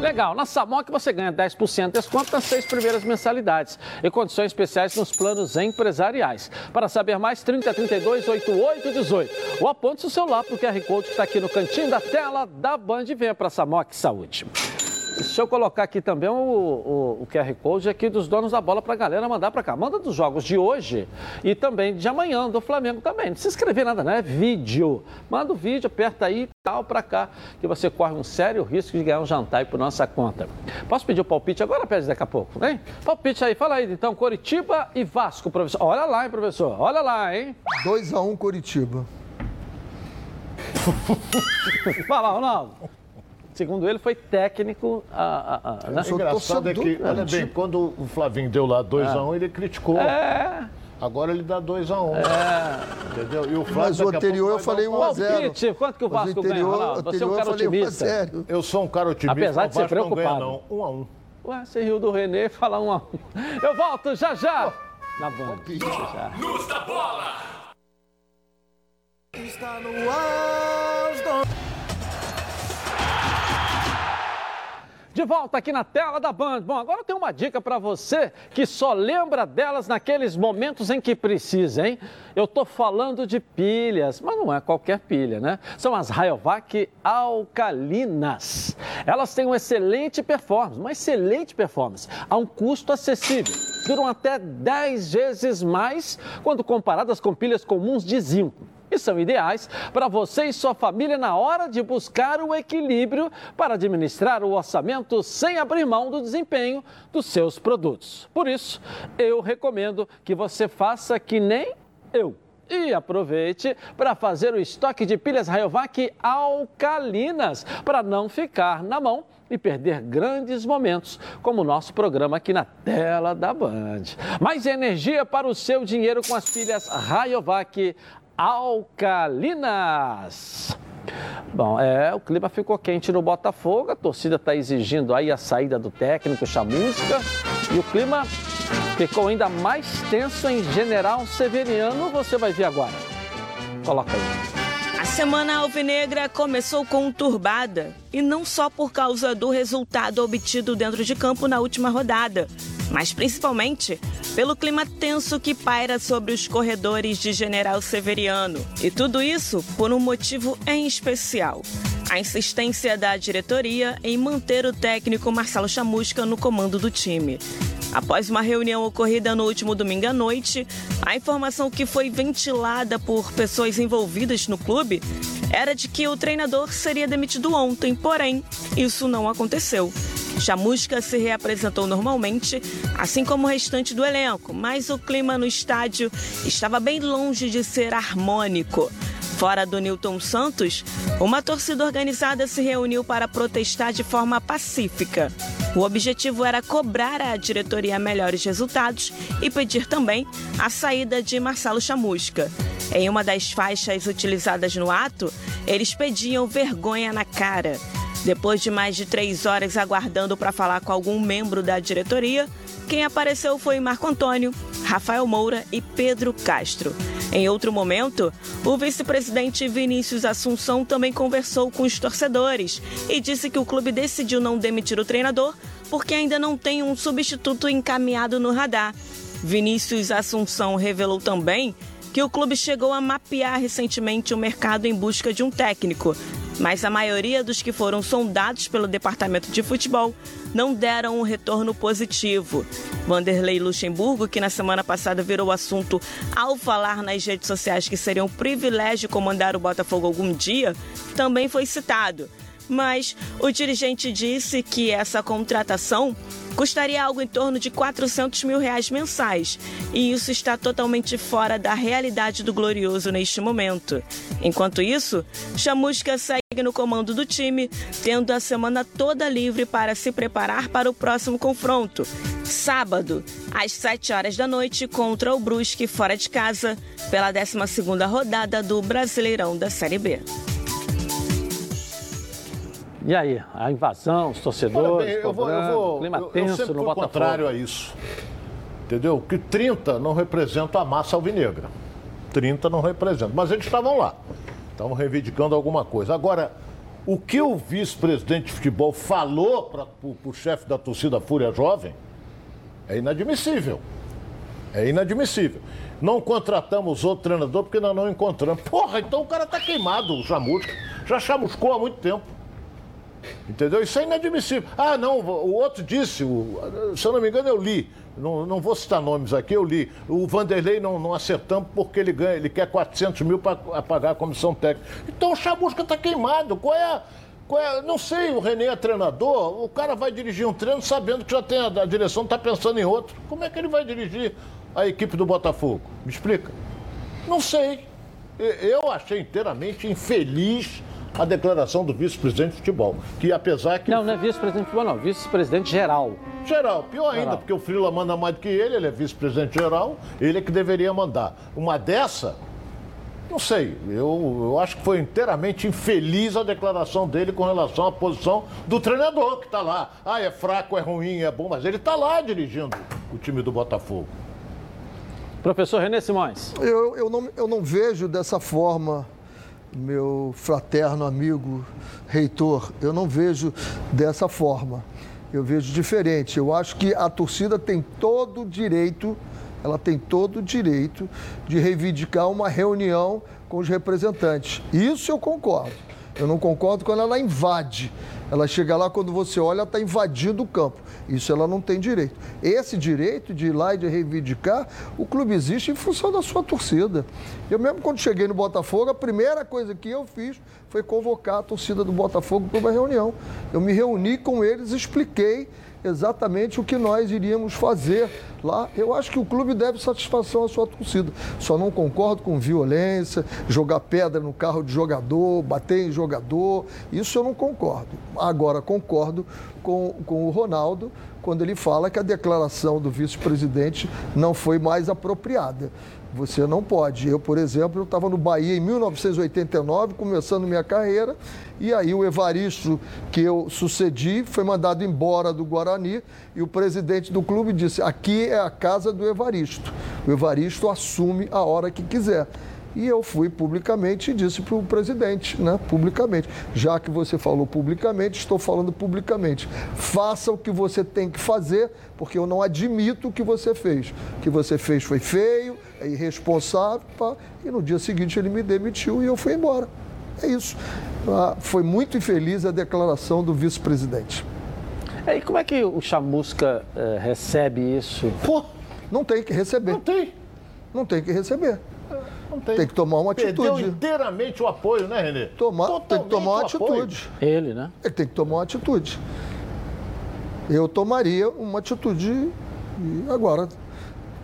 Legal, na Samok você ganha 10% de desconto nas seis primeiras mensalidades e condições especiais nos planos empresariais. Para saber mais, 3032 8818 ou aponte o celular para o QR Code que está aqui no cantinho da tela da Band venha para a Samok Saúde. Deixa eu colocar aqui também o, o, o QR Code aqui dos donos da bola para a galera mandar para cá. Manda dos jogos de hoje e também de amanhã, do Flamengo também. Não se inscrever nada, né? Vídeo. Manda o vídeo, aperta aí, tal, para cá, que você corre um sério risco de ganhar um jantar aí por nossa conta. Posso pedir o palpite agora, pede daqui a pouco, hein? Palpite aí, fala aí, então, Coritiba e Vasco, professor. Olha lá, hein, professor? Olha lá, hein? 2x1 um, Coritiba. Fala, Ronaldo. Segundo ele, foi técnico. A, a, a, né? O engraçado é que, olha bem, quando o Flavinho deu lá 2x1, um, ele criticou. É. Agora ele dá 2x1. Um, É. Entendeu? E o Flávio, Mas o anterior eu falei vai dar 1 a 0 Palpite, quanto que o Vasco ganha, anterior, Ronaldo? Você é um cara eu falei 1 a otimista. 0 Eu sou um cara otimista. Apesar de o ser Vasco não ganha, preocupado. não. 1 a 1 Ué, você riu do Renê e fala um a um. Eu volto já já. Na Band. Já. Luz da bola! Está no ar, donos. De volta aqui na tela da Band. Bom, agora tem uma dica para você que só lembra delas naqueles momentos em que precisa, hein? Eu tô falando de pilhas, mas não é qualquer pilha, né? São as Rayovac alcalinas. Elas têm uma excelente performance, uma excelente performance, a um custo acessível. Duram até 10 vezes mais quando comparadas com pilhas comuns de zinco e são ideais para você e sua família na hora de buscar o equilíbrio para administrar o orçamento sem abrir mão do desempenho dos seus produtos. Por isso, eu recomendo que você faça que nem eu. E aproveite para fazer o estoque de pilhas Rayovac alcalinas para não ficar na mão e perder grandes momentos, como o nosso programa aqui na tela da Band. Mais energia para o seu dinheiro com as pilhas Rayovac alcalinas. Bom, é, o clima ficou quente no Botafogo, a torcida está exigindo aí a saída do técnico Chamusca e o clima ficou ainda mais tenso em General Severiano, você vai ver agora. Coloca aí. A semana alvinegra começou conturbada e não só por causa do resultado obtido dentro de campo na última rodada, mas principalmente pelo clima tenso que paira sobre os corredores de General Severiano. E tudo isso por um motivo em especial: a insistência da diretoria em manter o técnico Marcelo Chamusca no comando do time. Após uma reunião ocorrida no último domingo à noite, a informação que foi ventilada por pessoas envolvidas no clube era de que o treinador seria demitido ontem, porém, isso não aconteceu. Chamusca se reapresentou normalmente, assim como o restante do elenco, mas o clima no estádio estava bem longe de ser harmônico. Fora do Newton Santos, uma torcida organizada se reuniu para protestar de forma pacífica. O objetivo era cobrar à diretoria melhores resultados e pedir também a saída de Marcelo Chamusca. Em uma das faixas utilizadas no ato, eles pediam vergonha na cara. Depois de mais de três horas aguardando para falar com algum membro da diretoria, quem apareceu foi Marco Antônio, Rafael Moura e Pedro Castro. Em outro momento, o vice-presidente Vinícius Assunção também conversou com os torcedores e disse que o clube decidiu não demitir o treinador porque ainda não tem um substituto encaminhado no radar. Vinícius Assunção revelou também que o clube chegou a mapear recentemente o mercado em busca de um técnico, mas a maioria dos que foram sondados pelo departamento de futebol não deram um retorno positivo. Vanderlei Luxemburgo, que na semana passada virou assunto ao falar nas redes sociais que seria um privilégio comandar o Botafogo algum dia, também foi citado. Mas o dirigente disse que essa contratação custaria algo em torno de 400 mil reais mensais, e isso está totalmente fora da realidade do Glorioso neste momento. Enquanto isso, Chamusca segue no comando do time, tendo a semana toda livre para se preparar para o próximo confronto, sábado, às 7 horas da noite, contra o Brusque fora de casa, pela 12ª rodada do Brasileirão da Série B. E aí, a invasão, os torcedores, bem, eu vou, eu vou, clima eu, tenso eu sempre no Botafogo. contrário a isso. Entendeu? Que 30 não representa a massa alvinegra. 30 não representa. Mas eles estavam lá. Estavam reivindicando alguma coisa. Agora, o que o vice-presidente de futebol falou para o chefe da torcida Fúria Jovem é inadmissível. É inadmissível. Não contratamos outro treinador porque nós não encontramos. Porra, então o cara tá queimado, o chamusca. Já chamuscou há muito tempo. Entendeu? Isso é inadmissível. Ah, não, o outro disse, o, se eu não me engano, eu li. Não, não vou citar nomes aqui, eu li. O Vanderlei não, não acertamos porque ele ganha, ele quer 400 mil para pagar a comissão técnica. Então o Chamusca está queimado. Qual é a. Qual é, não sei, o René é treinador, o cara vai dirigir um treino sabendo que já tem a, a direção, está pensando em outro. Como é que ele vai dirigir a equipe do Botafogo? Me explica. Não sei. Eu achei inteiramente infeliz a declaração do vice-presidente de futebol. Que apesar que. Não, não é vice-presidente de futebol, não. Vice-presidente geral. Geral, pior ainda, geral. porque o Frila manda mais do que ele, ele é vice-presidente geral, ele é que deveria mandar. Uma dessa, não sei, eu, eu acho que foi inteiramente infeliz a declaração dele com relação à posição do treinador que está lá. Ah, é fraco, é ruim, é bom, mas ele está lá dirigindo o time do Botafogo. Professor René Simões. Eu, eu, não, eu não vejo dessa forma meu fraterno amigo reitor, eu não vejo dessa forma. Eu vejo diferente. Eu acho que a torcida tem todo o direito, ela tem todo o direito de reivindicar uma reunião com os representantes. Isso eu concordo. Eu não concordo quando ela invade. Ela chega lá, quando você olha, está invadindo o campo. Isso ela não tem direito. Esse direito de ir lá e de reivindicar, o clube existe em função da sua torcida. Eu mesmo, quando cheguei no Botafogo, a primeira coisa que eu fiz foi convocar a torcida do Botafogo para uma reunião. Eu me reuni com eles, expliquei exatamente o que nós iríamos fazer lá. Eu acho que o clube deve satisfação à sua torcida. Só não concordo com violência, jogar pedra no carro de jogador, bater em jogador. Isso eu não concordo. Agora, concordo com, com o Ronaldo quando ele fala que a declaração do vice-presidente não foi mais apropriada. Você não pode. Eu, por exemplo, eu estava no Bahia em 1989, começando minha carreira, e aí o Evaristo, que eu sucedi, foi mandado embora do Guarani, e o presidente do clube disse: aqui é a casa do Evaristo. O Evaristo assume a hora que quiser. E eu fui publicamente e disse para o presidente, né, publicamente, já que você falou publicamente, estou falando publicamente. Faça o que você tem que fazer, porque eu não admito o que você fez. O que você fez foi feio, irresponsável, pá, e no dia seguinte ele me demitiu e eu fui embora. É isso. Ah, foi muito infeliz a declaração do vice-presidente. E como é que o Chamusca eh, recebe isso? Pô, não tem que receber. Não tem. Não tem que receber. Não tem. Tem que tomar uma atitude. Perdeu inteiramente o apoio, né, Renê? Tomar, tem que tomar uma atitude. Ele, né? Ele tem que tomar uma atitude. Eu tomaria uma atitude agora.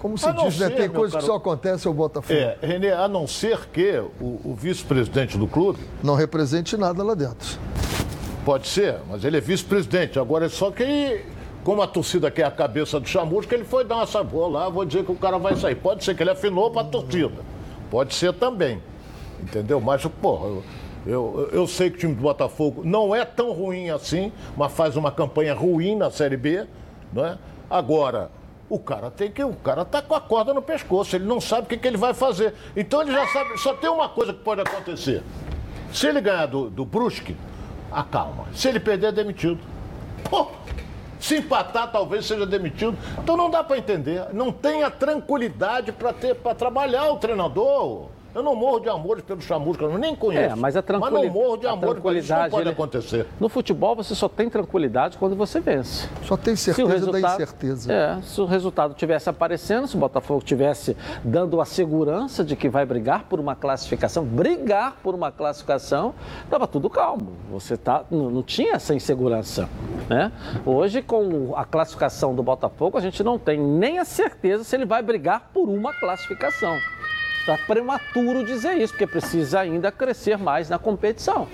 Como se diz, né? Tem coisas que só acontecem ao Botafogo. É, Renê, a não ser que o, o vice-presidente do clube. Não represente nada lá dentro. Pode ser, mas ele é vice-presidente. Agora é só que como a torcida quer a cabeça do Chamusca, ele foi dar uma sabor lá, vou dizer que o cara vai sair. Pode ser que ele afinou para a torcida. Pode ser também. Entendeu? Mas, porra, eu, eu, eu, sei que o time do Botafogo não é tão ruim assim, mas faz uma campanha ruim na Série B, não é? Agora, o cara tem que. O cara tá com a corda no pescoço, ele não sabe o que, que ele vai fazer. Então ele já sabe, só tem uma coisa que pode acontecer. Se ele ganhar do, do Brusque, acalma. Se ele perder, é demitido. Pô, se empatar, talvez seja demitido. Então não dá para entender. Não tem a tranquilidade para ter para trabalhar o treinador. Eu não morro de amores pelo Chamusca, eu nem conheço. É, mas a tranquilidade. Mas não morro de amor, tranquilidade isso não pode ele... acontecer. No futebol você só tem tranquilidade quando você vence. Só tem certeza resultado... da incerteza. É, se o resultado tivesse aparecendo, se o Botafogo tivesse dando a segurança de que vai brigar por uma classificação, brigar por uma classificação, estava tudo calmo. Você tá, não, não tinha essa insegurança. Né? Hoje, com a classificação do Botafogo, a gente não tem nem a certeza se ele vai brigar por uma classificação. Está prematuro dizer isso, porque precisa ainda crescer mais na competição.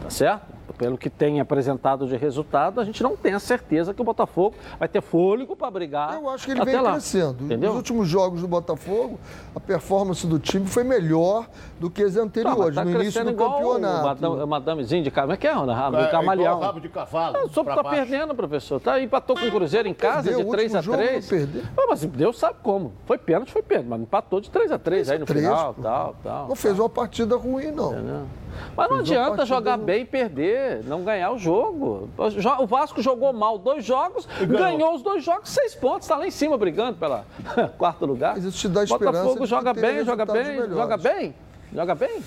Tá certo? Pelo que tem apresentado de resultado, a gente não tem a certeza que o Botafogo vai ter fôlego para brigar. Eu acho que ele vem lá. crescendo. Entendeu? Nos últimos jogos do Botafogo, a performance do time foi melhor do que as anteriores, tá, tá no início do campeonato. O madame, madamezinho de Como é que é, Ana? É, camaleão. Rabo de cavalo. Ah, só tá baixo. perdendo, professor. Tá empatou com o Cruzeiro em casa perdeu, de 3 a 3 ah, Mas Deus sabe como. Foi pênalti, foi pênalti, mas empatou de 3 a 3 aí no 3, final, tal, tal. Não fez uma partida ruim, não. Entendeu? Mas não adianta jogar bem e perder, não ganhar o jogo. O Vasco jogou mal dois jogos, ganhou. ganhou. os dois jogos, seis pontos, está lá em cima brigando pela quarto lugar. Mas isso te dá esperança. Botafogo joga bem, joga bem, melhores. joga bem, joga bem.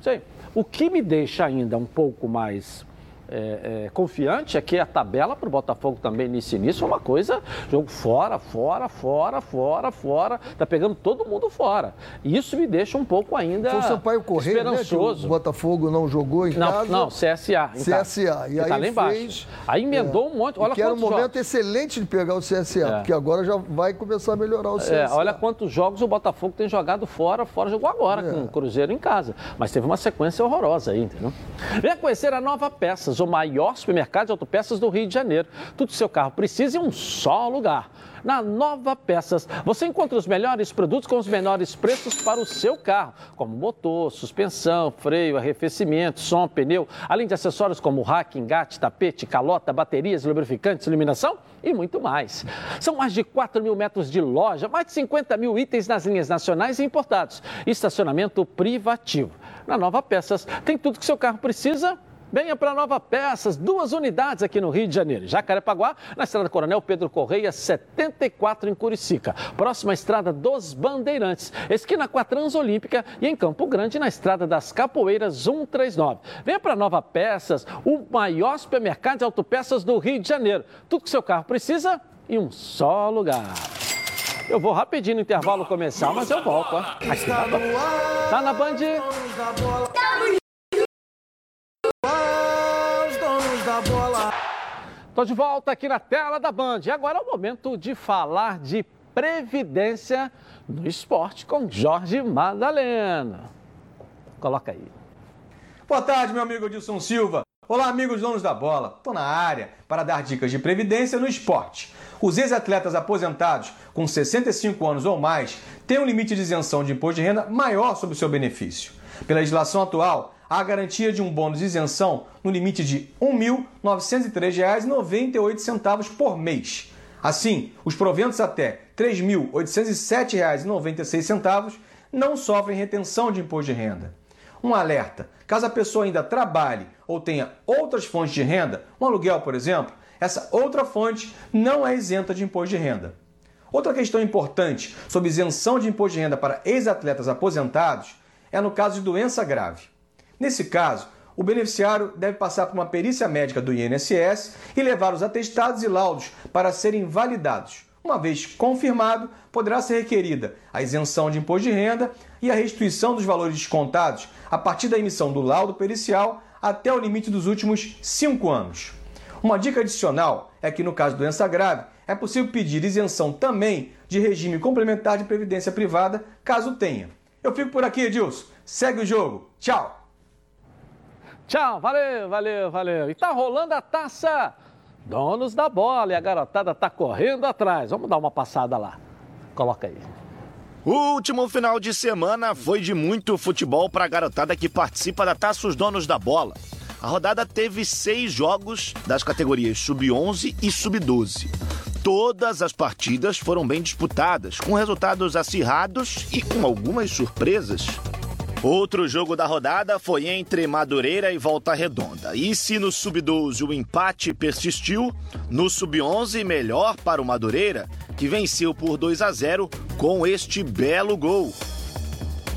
Sei. O que me deixa ainda um pouco mais é, é, confiante é que a tabela para o Botafogo também nesse início é uma coisa, jogo fora, fora, fora, fora, fora, tá pegando todo mundo fora. Isso me deixa um pouco ainda Foi o Sampaio Correia, esperançoso. Né, o Botafogo não jogou em não, casa? Não, CSA. CSA. E aí tá lá embaixo. Fez, aí emendou é, um monte, olha que era um momento jogos. excelente de pegar o CSA, é. porque agora já vai começar a melhorar o CSA. É, olha quantos jogos o Botafogo tem jogado fora, fora, jogou agora é. com o Cruzeiro em casa. Mas teve uma sequência horrorosa aí, entendeu? Venha conhecer a Nova Peças o maior supermercado de autopeças do Rio de Janeiro. Tudo seu carro precisa em um só lugar. Na Nova Peças, você encontra os melhores produtos com os menores preços para o seu carro, como motor, suspensão, freio, arrefecimento, som, pneu, além de acessórios como rack, engate, tapete, calota, baterias, lubrificantes, iluminação e muito mais. São mais de 4 mil metros de loja, mais de 50 mil itens nas linhas nacionais e importados, estacionamento privativo. Na Nova Peças, tem tudo que seu carro precisa Venha para Nova Peças, duas unidades aqui no Rio de Janeiro. Jacarepaguá, na estrada Coronel Pedro Correia, 74 em Curicica. Próxima estrada dos Bandeirantes, esquina com a Transolímpica e em Campo Grande, na estrada das Capoeiras 139. Venha para Nova Peças, o maior supermercado de autopeças do Rio de Janeiro. Tudo que seu carro precisa em um só lugar. Eu vou rapidinho no intervalo começar, mas eu volto. Ó. Aqui, tá, tá na Band. Estou de volta aqui na tela da Band. E agora é o momento de falar de previdência no esporte com Jorge Madalena. Coloca aí. Boa tarde, meu amigo Edilson Silva. Olá, amigos donos da bola. Estou na área para dar dicas de previdência no esporte. Os ex-atletas aposentados com 65 anos ou mais têm um limite de isenção de imposto de renda maior sobre o seu benefício. Pela legislação atual, a garantia de um bônus de isenção no limite de R$ 1.903,98 por mês. Assim, os proventos até R$ 3.807,96 não sofrem retenção de imposto de renda. Um alerta: caso a pessoa ainda trabalhe ou tenha outras fontes de renda, um aluguel, por exemplo, essa outra fonte não é isenta de imposto de renda. Outra questão importante sobre isenção de imposto de renda para ex-atletas aposentados é no caso de doença grave. Nesse caso, o beneficiário deve passar por uma perícia médica do INSS e levar os atestados e laudos para serem validados. Uma vez confirmado, poderá ser requerida a isenção de imposto de renda e a restituição dos valores descontados a partir da emissão do laudo pericial até o limite dos últimos cinco anos. Uma dica adicional é que, no caso de doença grave, é possível pedir isenção também de regime complementar de previdência privada, caso tenha. Eu fico por aqui, Edilson. Segue o jogo. Tchau! Tchau, valeu, valeu, valeu. E tá rolando a taça Donos da Bola e a garotada tá correndo atrás. Vamos dar uma passada lá. Coloca aí. O último final de semana foi de muito futebol para a garotada que participa da Taça Os Donos da Bola. A rodada teve seis jogos das categorias Sub-11 e Sub-12. Todas as partidas foram bem disputadas, com resultados acirrados e com algumas surpresas. Outro jogo da rodada foi entre Madureira e Volta Redonda. E se no Sub-12 o empate persistiu, no Sub-11 melhor para o Madureira, que venceu por 2 a 0 com este belo gol.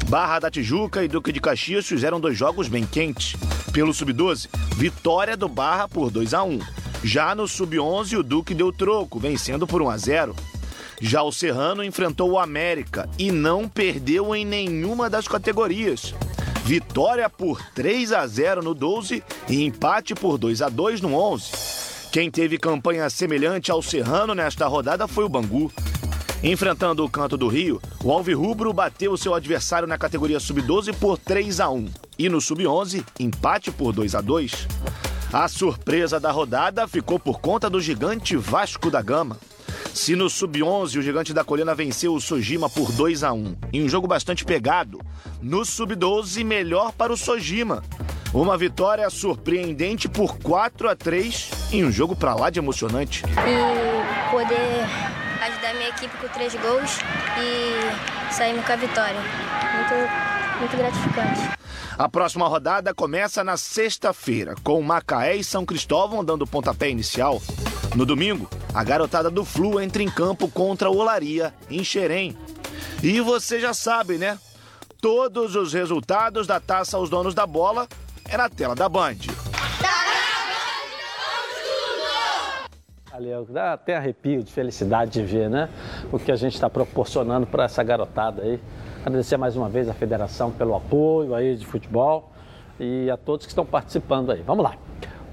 Barra da Tijuca e Duque de Caxias fizeram dois jogos bem quentes. Pelo Sub-12, vitória do Barra por 2 a 1 Já no Sub-11, o Duque deu troco, vencendo por 1 a 0 Já o Serrano enfrentou o América e não perdeu em nenhuma das categorias. Vitória por 3 a 0 no 12 e empate por 2 a 2 no 11. Quem teve campanha semelhante ao Serrano nesta rodada foi o Bangu. Enfrentando o Canto do Rio, o Alvirrubro bateu seu adversário na categoria Sub-12 por 3 a 1 e no Sub-11, empate por 2 a 2. A surpresa da rodada ficou por conta do gigante Vasco da Gama. Se no Sub-11 o Gigante da Colina venceu o Sojima por 2 a 1 em um jogo bastante pegado, no Sub-12 melhor para o Sojima. Uma vitória surpreendente por 4 a 3 em um jogo para lá de emocionante. E poder ajudar minha equipe com três gols e sairmos com a vitória. Muito, muito gratificante. A próxima rodada começa na sexta-feira, com Macaé e São Cristóvão dando pontapé inicial. No domingo, a garotada do Flu entra em campo contra o Olaria, em Xerém. E você já sabe, né? Todos os resultados da taça aos donos da bola é na tela da Band. Valeu, dá até arrepio de felicidade de ver, né? O que a gente está proporcionando para essa garotada aí. Agradecer mais uma vez a federação pelo apoio aí de futebol e a todos que estão participando aí. Vamos lá.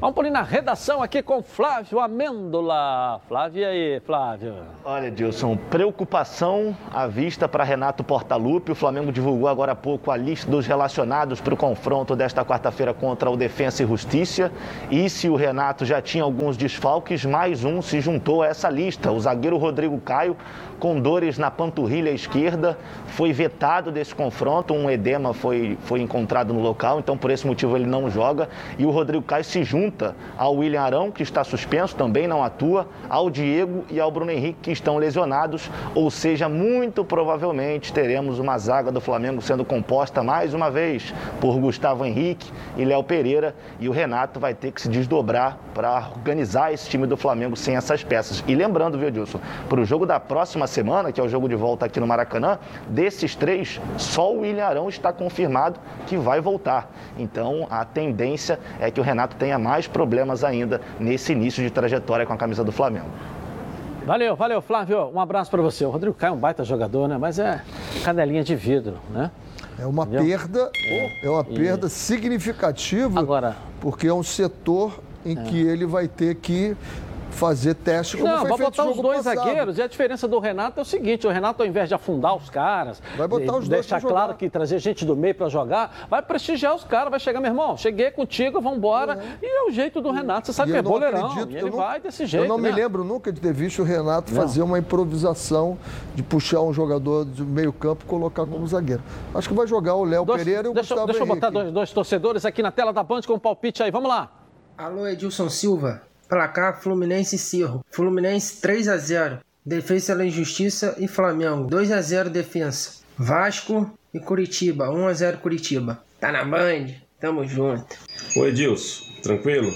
Vamos por na redação aqui com Flávio Amêndola. Flávio, e aí, Flávio? Olha, Dilson, preocupação à vista para Renato Portaluppi. O Flamengo divulgou agora há pouco a lista dos relacionados para o confronto desta quarta-feira contra o Defensa e Justiça. E se o Renato já tinha alguns desfalques, mais um se juntou a essa lista. O zagueiro Rodrigo Caio, com dores na panturrilha esquerda, foi vetado desse confronto. Um edema foi, foi encontrado no local, então por esse motivo ele não joga. E o Rodrigo Caio se junta ao William Arão, que está suspenso, também não atua, ao Diego e ao Bruno Henrique, que estão lesionados. Ou seja, muito provavelmente teremos uma zaga do Flamengo sendo composta mais uma vez por Gustavo Henrique e Léo Pereira. E o Renato vai ter que se desdobrar para organizar esse time do Flamengo sem essas peças. E lembrando, viu, Dilson, para o jogo da próxima semana, que é o jogo de volta aqui no Maracanã, desses três, só o William Arão está confirmado que vai voltar. Então, a tendência é que o Renato tenha mais problemas ainda nesse início de trajetória com a camisa do Flamengo. Valeu, valeu, Flávio. Um abraço para você. O Rodrigo Caio é um baita jogador, né? Mas é canelinha de vidro, né? É uma Entendeu? perda, é uma perda e... significativa, Agora, porque é um setor em é. que ele vai ter que fazer teste como Não, foi vai botar os dois passado. zagueiros. E a diferença do Renato é o seguinte: o Renato, ao invés de afundar os caras, vai botar os deixar dois claro que trazer gente do meio para jogar, vai prestigiar os caras, vai chegar, meu irmão, cheguei contigo, vamos embora. É. E é o jeito do Renato. Você sabe e que é boleirão. Acredito, e ele não, vai desse jeito. Eu não né? me lembro nunca de ter visto o Renato não. fazer uma improvisação de puxar um jogador do meio-campo e colocar como zagueiro. Acho que vai jogar o Léo Pereira e o deixa, Gustavo Deixa eu botar dois, dois torcedores aqui na tela da Band com o um palpite aí. Vamos lá. Alô, Edilson Silva. Placar Fluminense e Cirro. Fluminense 3 a 0. Defesa da Injustiça e Flamengo 2 a 0 defesa. Vasco e Curitiba 1 a 0 Curitiba. Tá na Band? Tamo junto. Oi Edilson, tranquilo?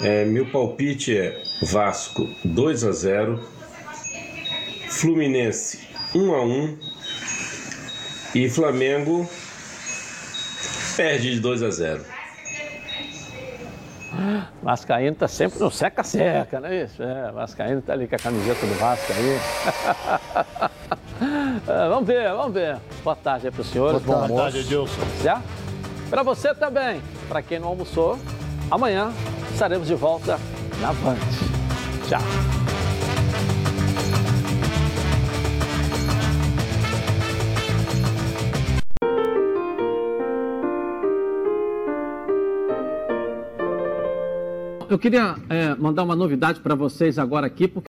É, meu palpite é Vasco 2 a 0. Fluminense 1 a 1 e Flamengo perde de 2 a 0. Vascaíno tá sempre no seca-seca, não é isso? É, Vascaíno tá ali com a camiseta do Vasco aí. é, vamos ver, vamos ver. Boa tarde aí para os senhores. Boa, Boa tarde, Edilson. Certo? Para você também. Para quem não almoçou, amanhã estaremos de volta na Band. Tchau. Eu queria é, mandar uma novidade para vocês agora aqui, porque